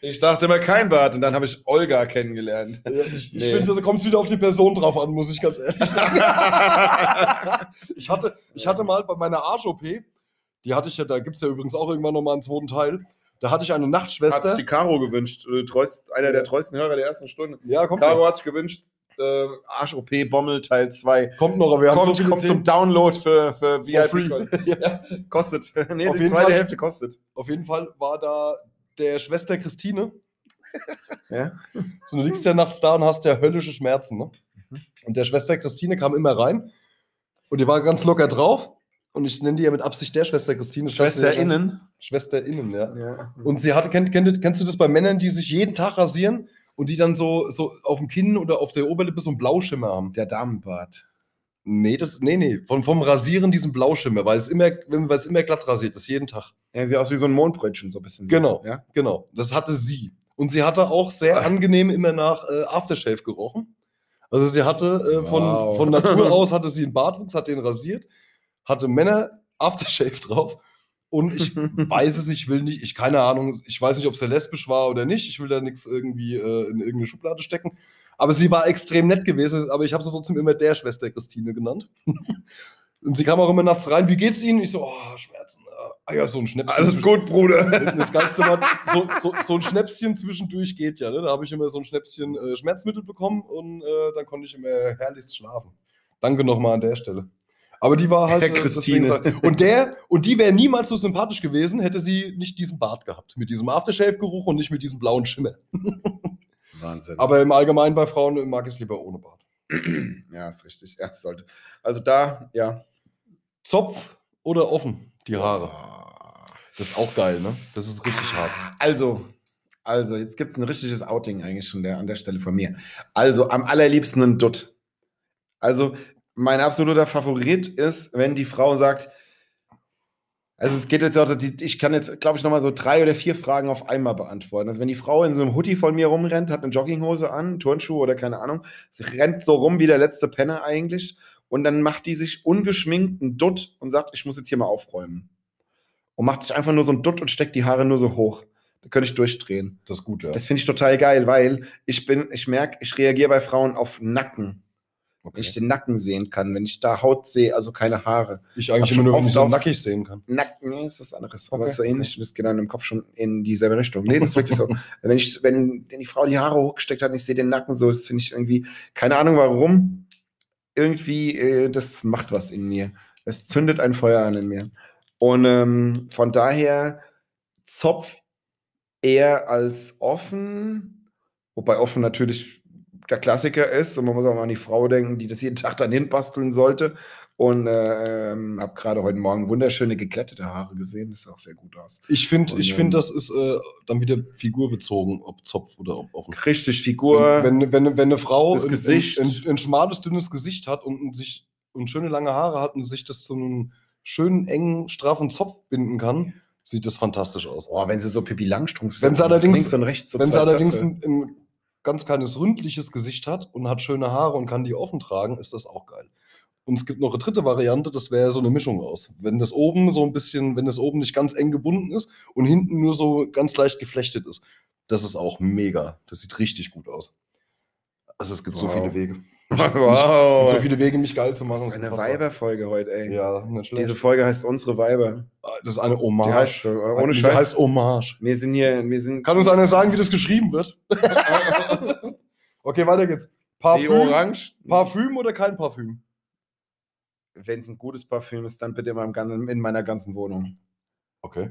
Ich dachte immer kein Bart und dann habe ich Olga kennengelernt. Ich, ich Nee. finde, da kommt es wieder auf die Person drauf an, muss ich ganz ehrlich sagen. ich, hatte, ich hatte mal bei meiner Arsch-OP, die hatte ich ja, da gibt es ja übrigens auch irgendwann nochmal einen zweiten Teil, da hatte ich eine Hat Nachtschwester. sich die Caro gewünscht. äh, Treuest, einer der treuesten Hörer der ersten Stunde. ja, kommt Caro hat sich gewünscht, äh, Arsch-OP Bommel Teil 2. Kommt noch, aber wir haben Kommt, so viele kommt zum. Download für, für. VIP. ja. Kostet. nee, Auf die zweite Fall. Hälfte kostet. Auf jeden Fall war da der Schwester Christine. Ja. So, du liegst ja nachts da und hast ja höllische Schmerzen. Ne? Mhm. Und der Schwester Christine kam immer rein und die war ganz locker drauf. Und ich nenne die ja mit Absicht der Schwester Christine. SchwesterInnen. SchwesterInnen, ja. Ja. Und sie hatte, kennt, kennt, kennst du das bei Männern, die sich jeden Tag rasieren und die dann so, so auf dem Kinn oder auf der Oberlippe so einen Blauschimmer haben? der Damenbart. Nee, das, nee, nee. Von, vom Rasieren diesen Blauschimmer, weil es immer, weil es immer glatt rasiert ist, jeden Tag. Er sieht aus wie so ein Mondbrötchen, so ein bisschen. Genau. Ja? Genau. Das hatte sie. Und sie hatte auch sehr angenehm immer nach äh, Aftershave gerochen. Also sie hatte äh, von, Wow. von Natur aus hatte sie einen Bartwuchs, hat den rasiert, hatte Männer Aftershave drauf. Und ich weiß es nicht, ich will nicht, ich keine Ahnung, ich weiß nicht, ob sie lesbisch war oder nicht. Ich will da nichts irgendwie äh, in irgendeine Schublade stecken. Aber sie war extrem nett gewesen, aber ich habe sie trotzdem immer der Schwester Christine genannt. Und sie kam auch immer nachts rein, wie geht's Ihnen? Ich so, oh, Schmerzen. Ah ja, so ein Schnäpschen. Alles gut, Bruder. Das Geilste war, so, so, so ein Schnäpschen zwischendurch geht ja. Ne? Da habe ich immer so ein Schnäpschen äh, Schmerzmittel bekommen und äh, dann konnte ich immer herrlichst schlafen. Danke nochmal an der Stelle. Aber die war halt. Herr äh, deswegen Christine. Und, der, und die wäre niemals so sympathisch gewesen, hätte sie nicht diesen Bart gehabt. Mit diesem Aftershave-Geruch und nicht mit diesem blauen Schimmer. Wahnsinn. Aber im Allgemeinen bei Frauen mag ich es lieber ohne Bart. ja, ist richtig. Ja, sollte. Also da, ja. Zopf oder offen, die Haare. Das ist auch geil, ne? Das ist richtig hart. Also, also, jetzt gibt es ein richtiges Outing eigentlich schon der, an der Stelle von mir. Also, am allerliebsten ein Dutt. Also, mein absoluter Favorit ist, wenn die Frau sagt, also es geht jetzt auch, die- ich kann jetzt, glaube ich, nochmal so drei oder vier Fragen auf einmal beantworten. Also wenn die Frau in so einem Hoodie von mir rumrennt, hat eine Jogginghose an, Turnschuhe oder keine Ahnung, sie rennt so rum wie der letzte Penner eigentlich und dann macht die sich ungeschminkt einen Dutt und sagt, ich muss jetzt hier mal aufräumen. Und macht sich einfach nur so einen Dutt und steckt die Haare nur so hoch. Da könnte ich durchdrehen. Das ist gut, ja. Das finde ich total geil, weil ich bin, ich merke, ich reagiere bei Frauen auf Nacken. Okay. Wenn ich den Nacken sehen kann, wenn ich da Haut sehe, also keine Haare. Ich eigentlich immer nur, wenn ich so nackig sehen kann. Nacken, nee, ist was anderes. Aber Okay, ist so ähnlich, das geht dann im Kopf schon in dieselbe Richtung. Nee, das ist wirklich so. wenn, ich, wenn, wenn die Frau die Haare hochgesteckt hat und ich sehe den Nacken so, das finde ich irgendwie, keine Ahnung warum, irgendwie, äh, das macht was in mir. Es zündet ein Feuer an in mir. Und ähm, von daher Zopf eher als offen, wobei offen natürlich der Klassiker ist und man muss auch mal an die Frau denken, die das jeden Tag dann hinbasteln sollte. Und äh, ähm, habe gerade heute Morgen wunderschöne geglättete Haare gesehen. Das sah auch sehr gut aus. Ich finde, ich ähm, find, das ist äh, dann wieder figurbezogen, ob Zopf oder ob offen. Richtig Figur. Wenn, wenn, wenn, wenn eine Frau Das ein, Gesicht. Ein, ein, ein schmales, dünnes Gesicht hat und, sich, und schöne lange Haare hat und sich das zu einem schönen, engen, straffen Zopf binden kann, sieht das fantastisch aus. oh, wenn sie so Pippi Langstrumpf Wenn sie allerdings- links und rechts so Wenn sie allerdings ein, ein ganz kleines ründliches Gesicht hat und hat schöne Haare und kann die offen tragen, ist das auch geil. Und es gibt noch eine dritte Variante, das wäre so eine Mischung aus. Wenn das oben so ein bisschen, wenn das oben nicht ganz eng gebunden ist und hinten nur so ganz leicht geflechtet ist, das ist auch mega. Das sieht richtig gut aus. Also es gibt so Wow. viele Wege. wow. Und so viele Wege, mich geil zu machen. das ist eine. Weiberfolge heute, ey. Ja, nicht schlecht. Diese Folge heißt Unsere Weiber. das ist eine Hommage. Die heißt so, ohne Die Scheiß. heißt Hommage. Wir sind hier, wir sind Kann uns einer sagen, wie das geschrieben wird? okay, weiter geht's. die Parfüm, Orange. Parfüm oder kein Parfüm? Wenn es ein gutes Parfüm ist, dann bitte in, meinem ganzen, in meiner ganzen Wohnung. Okay.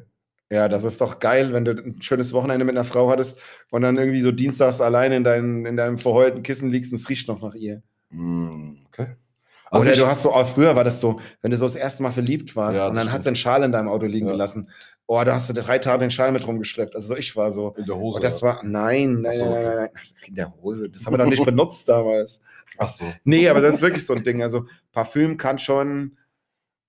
Ja, das ist doch geil, wenn du ein schönes Wochenende mit einer Frau hattest und dann irgendwie so dienstags alleine in, dein, in deinem verheulten Kissen liegst und es riecht noch nach ihr. Mm, Okay. Oder ich- du hast so, auch früher war das so, wenn du so das erste Mal verliebt warst Ja, und dann hat sie einen Schal in deinem Auto liegen Ja. gelassen. Oh, da hast du drei Tage den Schal mit rumgeschleppt. Also so ich war so. in der Hose. Oh, das war, nein, nein, so, nein, nein, nein, in der Hose. Das haben wir doch nicht benutzt damals. Ach so. Nee, aber das ist wirklich so ein Ding. Also Parfüm kann schon,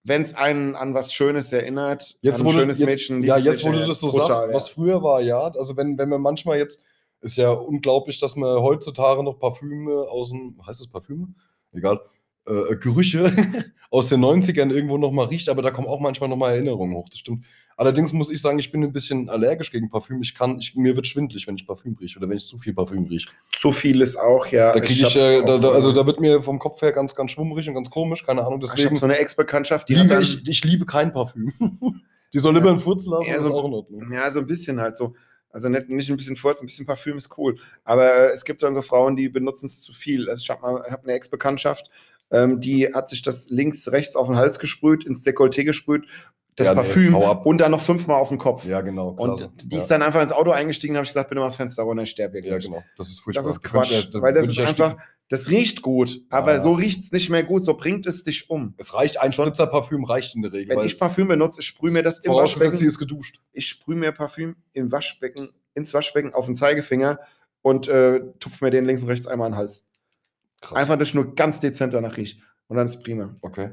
wenn es einen an was Schönes erinnert, Jetzt, an ein du, schönes jetzt, Mädchen. ja, jetzt, wo Mädchen, du das so brutal, sagst, ja. was früher war, ja. Also, wenn, wenn man manchmal jetzt, ist ja unglaublich, dass man heutzutage noch Parfüme aus dem, heißt das Parfüme? Egal. Äh, Gerüche aus den 90ern irgendwo nochmal riecht, aber da kommen auch manchmal nochmal Erinnerungen hoch, das stimmt. Allerdings muss ich sagen, ich bin ein bisschen allergisch gegen Parfüm. Ich kann, ich, mir wird schwindlig, wenn ich Parfüm rieche oder wenn ich zu viel Parfüm rieche. Zu viel ist auch, ja. Da kriege ich, hab äh, da, da, also da wird mir vom Kopf her ganz, ganz schwummrig und ganz komisch, keine Ahnung. ich habe Deswegen so eine Ex-Bekanntschaft, die liebe ich, ich liebe kein Parfüm. Die soll lieber einen Furz lassen, Ja, ist so- auch in Ordnung. Ja, so ein bisschen halt so. Also nicht, nicht ein bisschen Furz, ein bisschen Parfüm ist cool. Aber es gibt dann so Frauen, die benutzen es zu viel. Also ich habe mal hab eine Ex-Bekanntschaft, ähm, die hat sich das links, rechts auf den Hals gesprüht, ins Dekolleté gesprüht, das Ja, nee, Parfüm ab. und dann noch fünfmal auf den Kopf. Ja, genau. und klasse. die ja. ist dann einfach ins Auto eingestiegen und habe ich gesagt, bitte mach das Fenster runter, ich sterbe hier Ja, gleich. genau. Das ist furchtbar. Das ist Quatsch, ich ja- weil das ist ja einfach. Das riecht gut, aber Ja. so riecht es nicht mehr gut, so bringt es dich um. Es reicht, ein Spritzer Parfüm reicht in der Regel. Wenn weil ich Parfüm benutze, ich sprühe mir das im Waschbecken sie ist geduscht. ich sprühe mir Parfüm im Waschbecken, ins Waschbecken auf den Zeigefinger und äh, tupf mir den links und rechts einmal an den Hals. Krass. Einfach, dass ich nur ganz dezent danach rieche. Und dann ist es prima. Okay.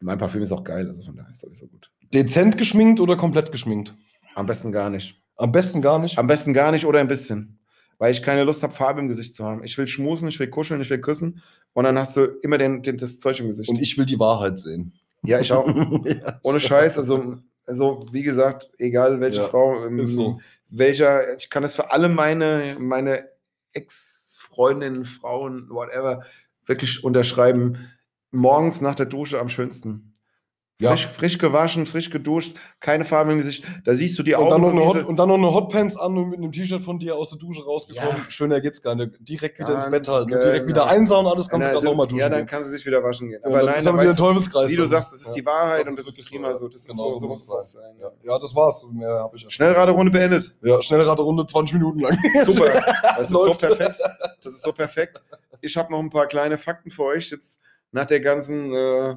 Mein Parfüm ist auch geil, also von daher ist sowieso gut. Dezent geschminkt oder komplett geschminkt? Am besten gar nicht. Am besten gar nicht. Am besten gar nicht oder ein bisschen. Weil ich keine Lust habe, Farbe im Gesicht zu haben. Ich will schmusen, ich will kuscheln, ich will küssen. Und dann hast du immer den, den, das Zeug im Gesicht. Und ich will die Wahrheit sehen. ja, ich auch. ja. Ohne Scheiß. Also, also wie gesagt, egal welche Ja, Frau, ähm, so. welcher, ich kann das für alle meine, meine Ex-Freundinnen, Frauen, whatever, wirklich unterschreiben. Morgens nach der Dusche am schönsten. Ja. Frisch, frisch gewaschen, frisch geduscht, keine Farbe im Gesicht. Da siehst du die Und Augen dann, noch so eine Hot, und dann noch eine Hotpants an und mit einem T-Shirt von dir aus der Dusche rausgekommen. Ja. Schöner geht's gar nicht. Direkt wieder ins Bett Ganz halten. und Direkt genau. wieder einsauen, alles kannst du gerade nochmal duschen. Ja, dann gehen. kann sie sich wieder waschen gehen. Aber dann nein, ist dann wieder ein du, Teufelskreis. wie du sagst, das ist Ja. die Wahrheit Das und ist das ist wirklich prima so. Das ist Genau, so, so muss es das sein. Ja, ja, das war's. Mehr hab ich Schnellraderunde beendet. Ja, Schnellraderunde 20 Minuten lang. Super. Das ist so perfekt. Das ist so perfekt. Ich habe noch ein paar kleine Fakten für euch jetzt nach der ganzen, äh,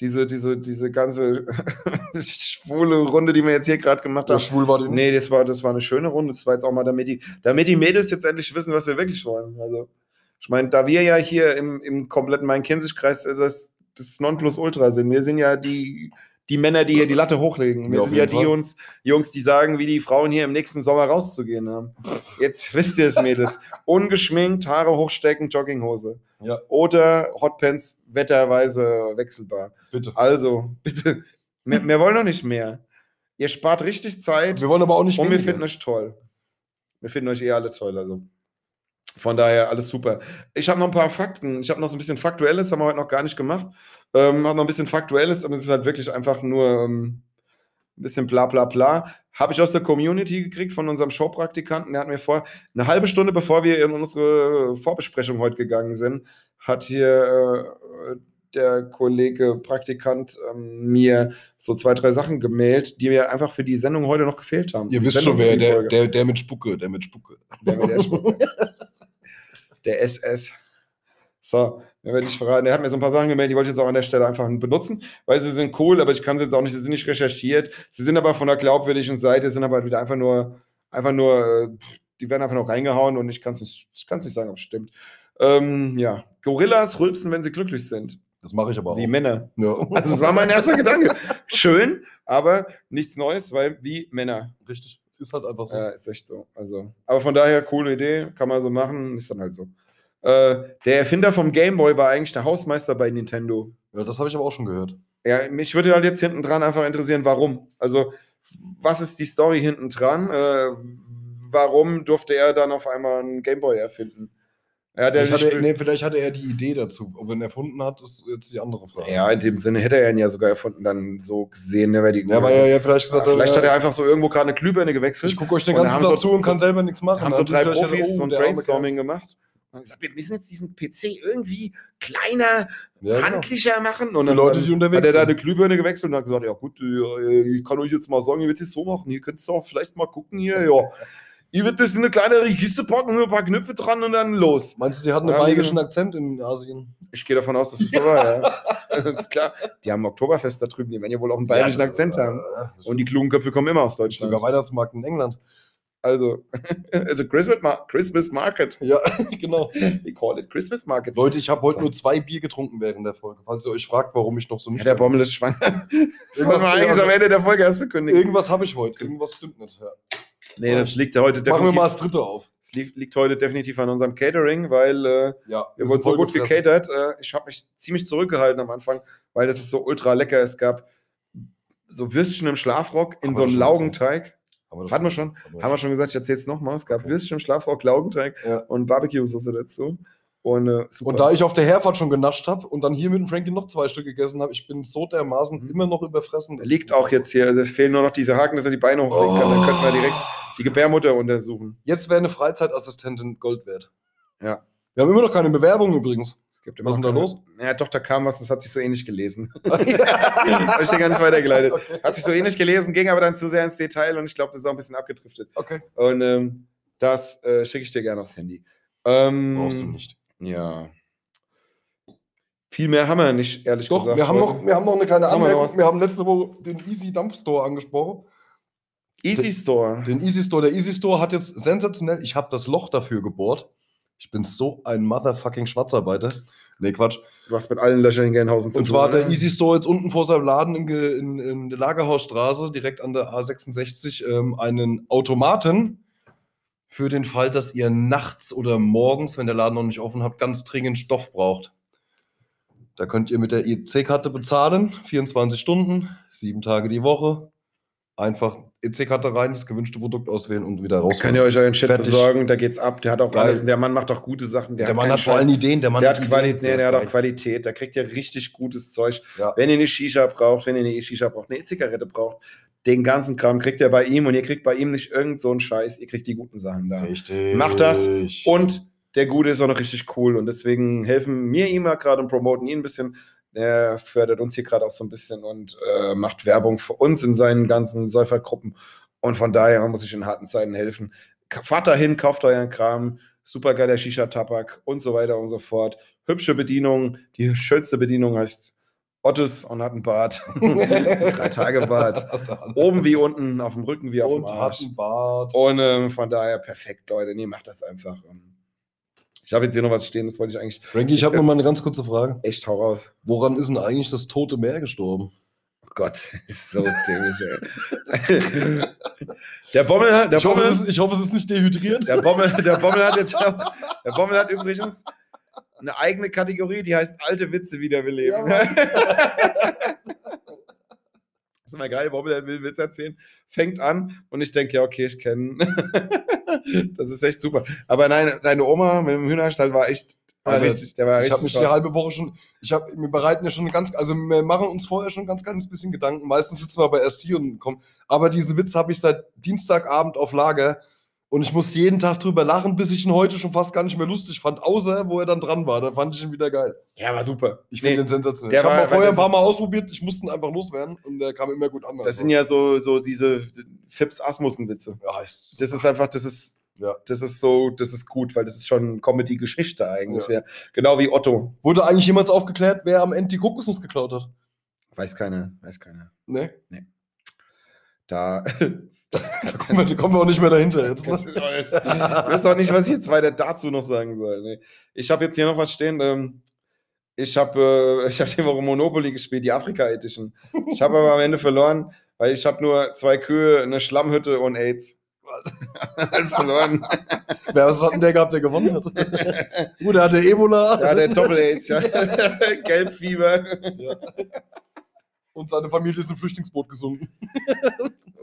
diese, diese, diese ganze schwule Runde, die wir jetzt hier gerade gemacht haben. schwul war den. Nee, das war, das war eine schöne Runde. Das war jetzt auch mal, damit die, damit die Mädels jetzt endlich wissen, was wir wirklich wollen. Also, ich meine, da wir ja hier im, im kompletten Main-Kinzig-Kreis das das Nonplusultra sind. Wir sind ja die, die Männer, die hier die Latte hochlegen. Wir Ja, sind ja die Fall. Jungs, die sagen, wie die Frauen hier im nächsten Sommer rauszugehen haben. Jetzt wisst ihr es, Mädels. Ungeschminkt, Haare hochstecken, Jogginghose. Ja, Oder Hotpants wetterweise wechselbar. bitte. Also, bitte, wir, wir wollen noch nicht mehr. Ihr spart richtig Zeit Wir wollen aber auch nicht und wir weniger. finden euch toll. Wir finden euch eh alle toll, also. Von daher alles super. Ich habe noch ein paar Fakten. Ich habe noch so ein bisschen Faktuelles, haben wir heute noch gar nicht gemacht. Ähm, habe noch ein bisschen Faktuelles, aber es ist halt wirklich einfach nur ähm, ein bisschen bla bla bla. Habe ich aus der Community gekriegt von unserem Showpraktikanten. Der hat mir vor, eine halbe Stunde bevor wir in unsere Vorbesprechung heute gegangen sind, hat hier äh, der Kollege Praktikant ähm, mir so zwei, drei Sachen gemailt, die mir einfach für die Sendung heute noch gefehlt haben. Ihr Die wisst Sendung schon, wer, der, der, der mit Spucke, der mit Spucke. Der, mit der, Spucke. der SS. So, dann werde ich verraten. Er hat mir so ein paar Sachen gemeldet, die wollte ich jetzt auch an der Stelle einfach benutzen, weil sie sind cool, aber ich kann sie jetzt auch nicht, sie sind nicht recherchiert. Sie sind aber von einer glaubwürdigen Seite, sind aber wieder einfach nur, einfach nur, äh, die werden einfach nur reingehauen und ich kann es nicht, ich kann's nicht sagen, ob es stimmt. Ähm, ja, Gorillas rülpsen, wenn sie glücklich sind. Das mache ich aber auch. Wie Männer. Ja. Also, das war mein erster Gedanke. Schön, aber nichts Neues, weil wie Männer. Richtig. Ist halt einfach so. Ja, ist echt so. Also, aber von daher, coole Idee, kann man so machen, ist dann halt so. Äh, der Erfinder vom Gameboy war eigentlich der Hausmeister bei Nintendo. Ja, das habe ich aber auch schon gehört. Ja, mich würde halt jetzt hinten dran einfach interessieren, warum. Also, was ist die Story hinten dran? Äh, warum durfte er dann auf einmal einen Gameboy erfinden? Ja, Vielleicht hatte, er- nee, vielleicht hatte er die Idee dazu. Ob er ihn erfunden hat, ist jetzt die andere Frage. ja, in dem Sinne hätte er ihn ja sogar erfunden, dann so gesehen. Ne, die, Ja, weil er ja vielleicht gesagt vielleicht hat, er einfach so irgendwo gerade eine Glühbirne gewechselt. ich gucke euch den ganzen Tag zu und kann selber nichts machen. haben so drei Profis oh, so ein der arme Brainstorming gemacht. Und gesagt, wir müssen jetzt diesen PC irgendwie kleiner. Ja, genau. handlicher machen. Und dann, Leute, die unterwegs hat er da eine Glühbirne gewechselt und hat gesagt, ja gut, äh, ich kann euch jetzt mal sagen, ihr werdet es so machen. Ihr könnt es doch vielleicht mal gucken hier, ja. Ihr werdet das in eine kleinere Kiste packen, nur ein paar Knöpfe dran und dann los. Meinst du, die hatten Ja, einen bayerischen Akzent in Asien? Ich gehe davon aus, dass es so war, ja. Das ist klar. Die haben Oktoberfest da drüben, die werden ja wohl auch einen bayerischen Ja, Akzent äh, haben. das Und die klugen Köpfe kommen immer aus Deutschland. sogar Weihnachtsmarkt in England. Also, also Christmas, Christmas Market. Ja, genau. We call it Christmas Market. Leute, ich habe heute So. nur zwei Bier getrunken während der Folge. Falls ihr euch fragt, warum ich noch so Ja, nicht. der Bommel ist schwanger. Das Irgendwas- wollen wir eigentlich am Ende der Folge erst verkündigen. Irgendwas habe ich heute. Irgendwas stimmt nicht. Ja. Nee, das liegt ja heute Machen wir definitiv. mal das dritte auf. Es liegt, liegt heute definitiv an unserem Catering, weil äh, Ja, wir wurden so gut gefressen. gecatert. Äh, ich habe mich ziemlich zurückgehalten am Anfang, weil das ist so ultra lecker. Es gab so Würstchen im Schlafrock in Haben so einem Laugenteig. Haben das Hatten wir schon? Haben wir Haben wir schon gesagt, ich erzähle es nochmal. Es gab Okay. Würstchen im Schlafrock, Laugenteig Ja. und Barbecue-Soße dazu. Und, äh. Und da ich auf der Herfahrt schon genascht habe und dann hier mit dem Frankie noch zwei Stück gegessen habe, ich bin so dermaßen immer noch überfressen. das liegt auch jetzt hier, es fehlen nur noch diese Haken, dass er die Beine hochlegen kann. Dann könnten wir direkt die Gebärmutter untersuchen. Jetzt wäre eine Freizeitassistentin Gold wert. Ja. Wir haben immer noch keine Bewerbung übrigens. Gibt Was ist denn da los? Ja, doch, da kam was, das hat sich so ähnlich gelesen. Habe ich dir gar nicht weitergeleitet. Okay. Hat sich so ähnlich gelesen, ging aber dann zu sehr ins Detail und ich glaube, das ist auch ein bisschen abgedriftet. okay. Und ähm, das äh, schicke ich dir gerne aufs Handy. Ähm, Brauchst du nicht. Ja. Viel mehr haben wir nicht, ehrlich Doch, gesagt. wir haben, heute. noch, wir haben noch eine kleine Haben wir noch Anmerkung. Wir haben letzte Woche den Easy Dampf Store angesprochen. Easy Store. Den Easy Store. Der Easy Store hat jetzt sensationell, ich habe das Loch dafür gebohrt. Ich bin so ein motherfucking Schwarzarbeiter. Nee, Quatsch. Du hast mit allen Löchern in Gelnhausen zu Und zwar hat tun. der? Easy Store jetzt unten vor seinem Laden in, in, in der Lagerhausstraße, direkt an der A66, ähm, einen Automaten für den Fall, dass ihr nachts oder morgens, wenn der Laden noch nicht offen habt, ganz dringend Stoff braucht. Da könnt ihr mit der EC-Karte bezahlen, 24 Stunden, sieben Tage die Woche. Einfach EC-Karte rein, das gewünschte Produkt auswählen und wieder raus. Kann ja euch euren Shit Fertig. besorgen, da geht's ab. Der hat auch Geil. alles. Der Mann macht auch gute Sachen. der hat Mann hat vor allem Ideen, der Mann Der hat Ideen, Qualität, ist der hat auch. Qualität. Da kriegt ihr richtig gutes Zeug. Ja. Wenn ihr eine Shisha braucht, wenn ihr eine E-Shisha braucht, eine E-Zigarette braucht, den ganzen Kram kriegt ihr bei ihm und ihr kriegt bei ihm nicht irgend so einen Scheiß. Ihr kriegt die guten Sachen da. Richtig. Macht das Und der Gute ist auch noch richtig cool und deswegen helfen mir ihm ja gerade und promoten ihn ein bisschen. Er fördert uns hier gerade auch so ein bisschen und äh, macht Werbung für uns in seinen ganzen Säufergruppen. Und von daher muss ich in harten Zeiten helfen. Fahrt dahin, kauft euren Kram, supergeiler Shisha-Tabak und so weiter und so fort. Hübsche Bedienung. Die schönste Bedienung heißt Ottes und hat einen Bart. Drei Tage Bart. Oben wie unten, auf dem Rücken wie auf und dem hat Arsch. einen Bart. Und ähm, von daher perfekt, Leute. Nee, macht das einfach. Ich habe jetzt hier noch was stehen, das wollte ich eigentlich Frankie, ich habe noch mal eine ganz kurze Frage. echt hau raus. Woran ist denn eigentlich das Tote Meer gestorben? Oh Gott, ist so dämlich, ey. Der Bommel, hat- der Ich hoffe, Bommel, es ist, ich hoffe, es ist nicht dehydriert. der Bommel, der Bommel hat jetzt der Bommel hat übrigens eine eigene Kategorie, die heißt alte Witze wiederbeleben. Ja, ist immer geil, Bommel der will Witz erzählen, fängt an und ich denke, ja, okay, ich kenne. das ist echt super. Aber nein, deine Oma mit dem Hühnerstall war echt war richtig, der war Ich habe mich die halbe Woche schon, ich habe, wir bereiten ja schon ganz, also wir machen uns vorher schon ganz kleines bisschen Gedanken. Meistens sitzen wir aber erst hier und kommen. Aber diese Witze habe ich seit Dienstagabend auf Lager und ich musste jeden Tag drüber lachen, bis ich ihn heute schon fast gar nicht mehr lustig fand, außer wo er dann dran war. Da fand ich ihn wieder geil. Ja, war super. Ich finde Nee, den sensationell. der ich habe vorher ein paar Mal ausprobiert, ich musste ihn einfach loswerden und der kam immer gut an. Das sind ja so, so diese Fips Asmussen-Witze. ja Das ist einfach, das ist, Ja. das ist so, das ist gut, weil das ist schon Comedy-Geschichte eigentlich. Ja. Genau wie Otto. Wurde eigentlich jemals aufgeklärt, wer am Ende die Kokosnuss geklaut hat? Weiß keiner, weiß keiner. Ne? Da. Das Da kommen wir, da kommen wir auch nicht mehr dahinter jetzt. Ne? ich weiß auch nicht, was ich jetzt weiter dazu noch sagen soll. Nee. Ich habe jetzt hier noch was stehen. Ähm, ich habe äh, ich hab die Woche Monopoly gespielt, die Afrika Edition. Ich habe aber am Ende verloren, weil ich habe nur zwei Kühe, eine Schlammhütte und AIDS. halt verloren. Wer was hat denn der gehabt, der gewonnen hat? Gut, der hatte Ebola Ja, der Doppel-AIDS, ja. Gelbfieber. und seine Familie ist im Flüchtlingsboot gesunken.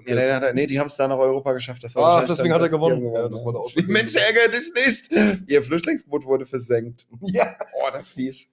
Nee, nee, nee, nee, die haben es da nach Europa geschafft. Das Ah, wahrscheinlich deswegen dann, hat er gewonnen. haben Ja, das war der Deswegen, Mensch, ärgere dich nicht. Ihr Flüchtlingsboot wurde versenkt. Ja. Oh, das ist fies.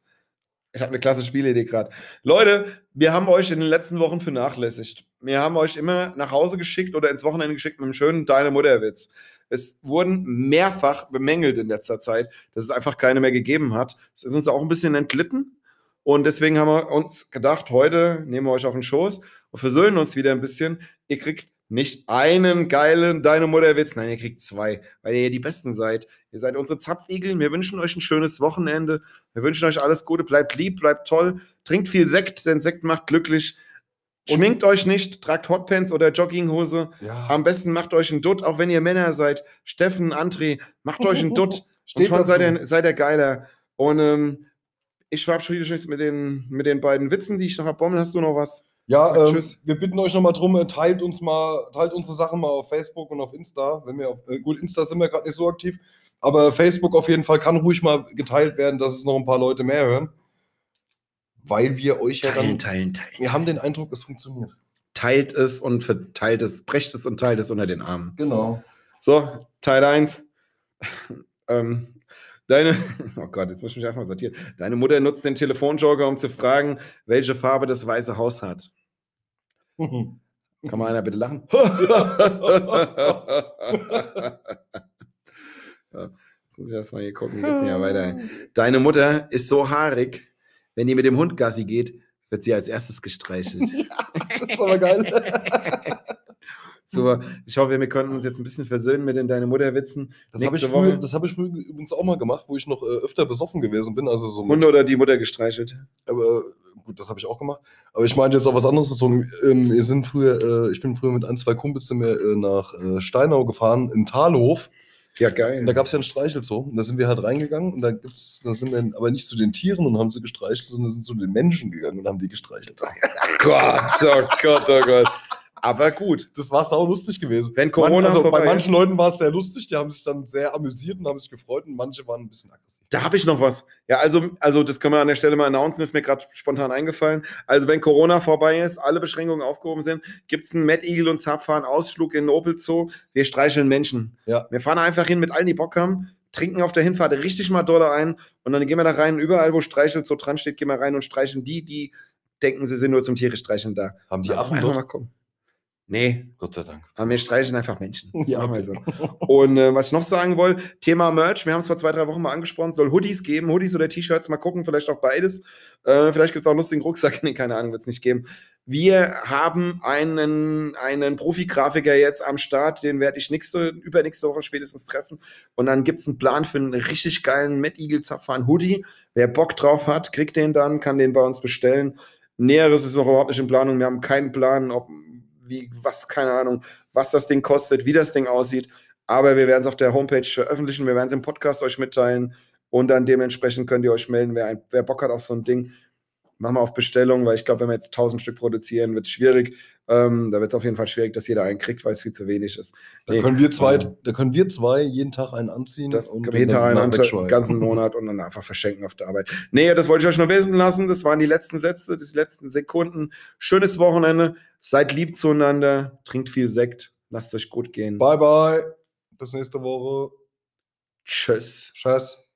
Ich habe eine klasse Spielidee gerade. Leute, wir haben euch in den letzten Wochen vernachlässigt. Wir haben euch immer nach Hause geschickt oder ins Wochenende geschickt mit einem schönen Deine Mutterwitz. Es wurden mehrfach bemängelt in letzter Zeit, dass es einfach keine mehr gegeben hat. Es ist uns auch ein bisschen entglitten. Und deswegen haben wir uns gedacht, heute nehmen wir euch auf den Schoß und versöhnen uns wieder ein bisschen. Ihr kriegt nicht einen geilen Deine Mutterwitz, nein, ihr kriegt zwei, weil ihr die Besten seid. Ihr seid unsere Zapfigeln. Wir wünschen euch ein schönes Wochenende. Wir wünschen euch alles Gute. Bleibt lieb, bleibt toll. Trinkt viel Sekt, denn Sekt macht glücklich. Schminkt euch nicht, tragt Hotpants oder Jogginghose. ja. Am besten macht euch einen Dutt, auch wenn ihr Männer seid. Steffen, André, macht euch einen Dutt. Und Steht schon dazu. seid ihr, seid ihr geiler. Und ähm, ich verabschiede euch mit den, mit den beiden Witzen, die ich noch habe. Bommel, hast du noch was? Ja, ähm, tschüss. wir bitten euch nochmal drum, äh, teilt uns mal, teilt unsere Sachen mal auf Facebook und auf Insta. Wenn wir auf, äh, gut, Insta sind wir gerade nicht so aktiv, aber Facebook auf jeden Fall kann ruhig mal geteilt werden, dass es noch ein paar Leute mehr hören. Weil wir euch ja dann. teilen, teilen. Wir haben den Eindruck, es funktioniert. Teilt es und verteilt es, brecht es und teilt es unter den Armen. Genau. So, Teil 1. ähm, deine, oh Gott, jetzt muss ich mich erstmal sortieren. Deine Mutter nutzt den Telefonjoker, um zu fragen, welche Farbe das Weiße Haus hat. Kann mal einer bitte lachen? ja, jetzt muss ich erstmal hier gucken, geht's hier weiter? Deine Mutter ist so haarig, wenn die mit dem Hund Gassi geht, wird sie als erstes gestreichelt. das ist aber geil. So, ich hoffe, wir konnten uns jetzt ein bisschen versöhnen mit den Deine Mutter-Witzen. Das habe ich, früher- das hab ich früher übrigens auch mal gemacht, wo ich noch äh, öfter besoffen gewesen bin. Also so Hunde oder die Mutter gestreichelt. Aber äh, gut, das habe ich auch gemacht. Aber ich meinte jetzt auf was anderes bezogen. Ähm, wir sind früher, äh, ich bin früher mit ein, zwei Kumpels wir, äh, nach äh, Steinau gefahren, in Talhof. Ja, geil. Und da gab es ja einen Streichelzoo. Und da sind wir halt reingegangen und da gibt's, da sind wir aber nicht zu den Tieren und haben sie gestreichelt, sondern sind zu den Menschen gegangen und haben die gestreichelt. Gott, oh Gott, oh Gott. Aber gut. Das war sau lustig gewesen. Wenn Corona Man, also vorbei bei ist- manchen Leuten war es sehr lustig, die haben sich dann sehr amüsiert und haben sich gefreut und manche waren ein bisschen aggressiv. Da habe ich noch was. Ja, also, also das können wir an der Stelle mal announcen, ist mir gerade spontan eingefallen. Also wenn Corona vorbei ist, alle Beschränkungen aufgehoben sind, gibt es einen Mad Eagle und Zapfahren Ausflug in den Opel Zoo. Wir streicheln Menschen. Ja. Wir fahren einfach hin mit allen, die Bock haben, trinken auf der Hinfahrt richtig mal Dollar ein und dann gehen wir da rein. Überall, wo Streichel so dran steht, gehen wir rein und streicheln die, die denken, sie sind nur zum Tiere streicheln da. Haben die Affen dort? mal kommen. Nee, Gott sei Dank. aber wir streicheln einfach Menschen. Das Ja, machen wir so. Und äh, was ich noch sagen wollte, Thema Merch, wir haben es vor zwei, drei Wochen mal angesprochen, soll Hoodies geben, Hoodies oder T-Shirts, mal gucken, vielleicht auch beides. Äh, vielleicht gibt es auch einen lustigen Rucksack, nee, keine Ahnung, wird es nicht geben. Wir haben einen, einen Profi-Grafiker jetzt am Start, den werde ich nächste, übernächste Woche spätestens treffen. Und dann gibt es einen Plan für einen richtig geilen Mad Eagle Zapfhahn Hoodie. Wer Bock drauf hat, kriegt den dann, kann den bei uns bestellen. Näheres ist noch überhaupt nicht in Planung. Wir haben keinen Plan, ob, wie, was, keine Ahnung, was das Ding kostet, wie das Ding aussieht. Aber wir werden es auf der Homepage veröffentlichen. Wir werden es im Podcast euch mitteilen. Und dann dementsprechend könnt ihr euch melden, wer, ein, wer Bock hat auf so ein Ding. Machen wir auf Bestellung, weil ich glaube, wenn wir jetzt 1000 Stück produzieren, wird es schwierig. Ähm, da wird es auf jeden Fall schwierig, dass jeder einen kriegt, weil es viel zu wenig ist. Da Nee, können wir zwei, ähm, da können wir zwei jeden Tag einen anziehen. Das und können wir jeden Tag einen Anteil- wegschmeißen. ganzen Monat und dann einfach verschenken auf der Arbeit. Nee, das wollte ich euch nur wissen lassen. Das waren die letzten Sätze, die letzten Sekunden. Schönes Wochenende. Seid lieb zueinander. Trinkt viel Sekt. Lasst euch gut gehen. Bye, bye. Bis nächste Woche. Tschüss. Tschüss.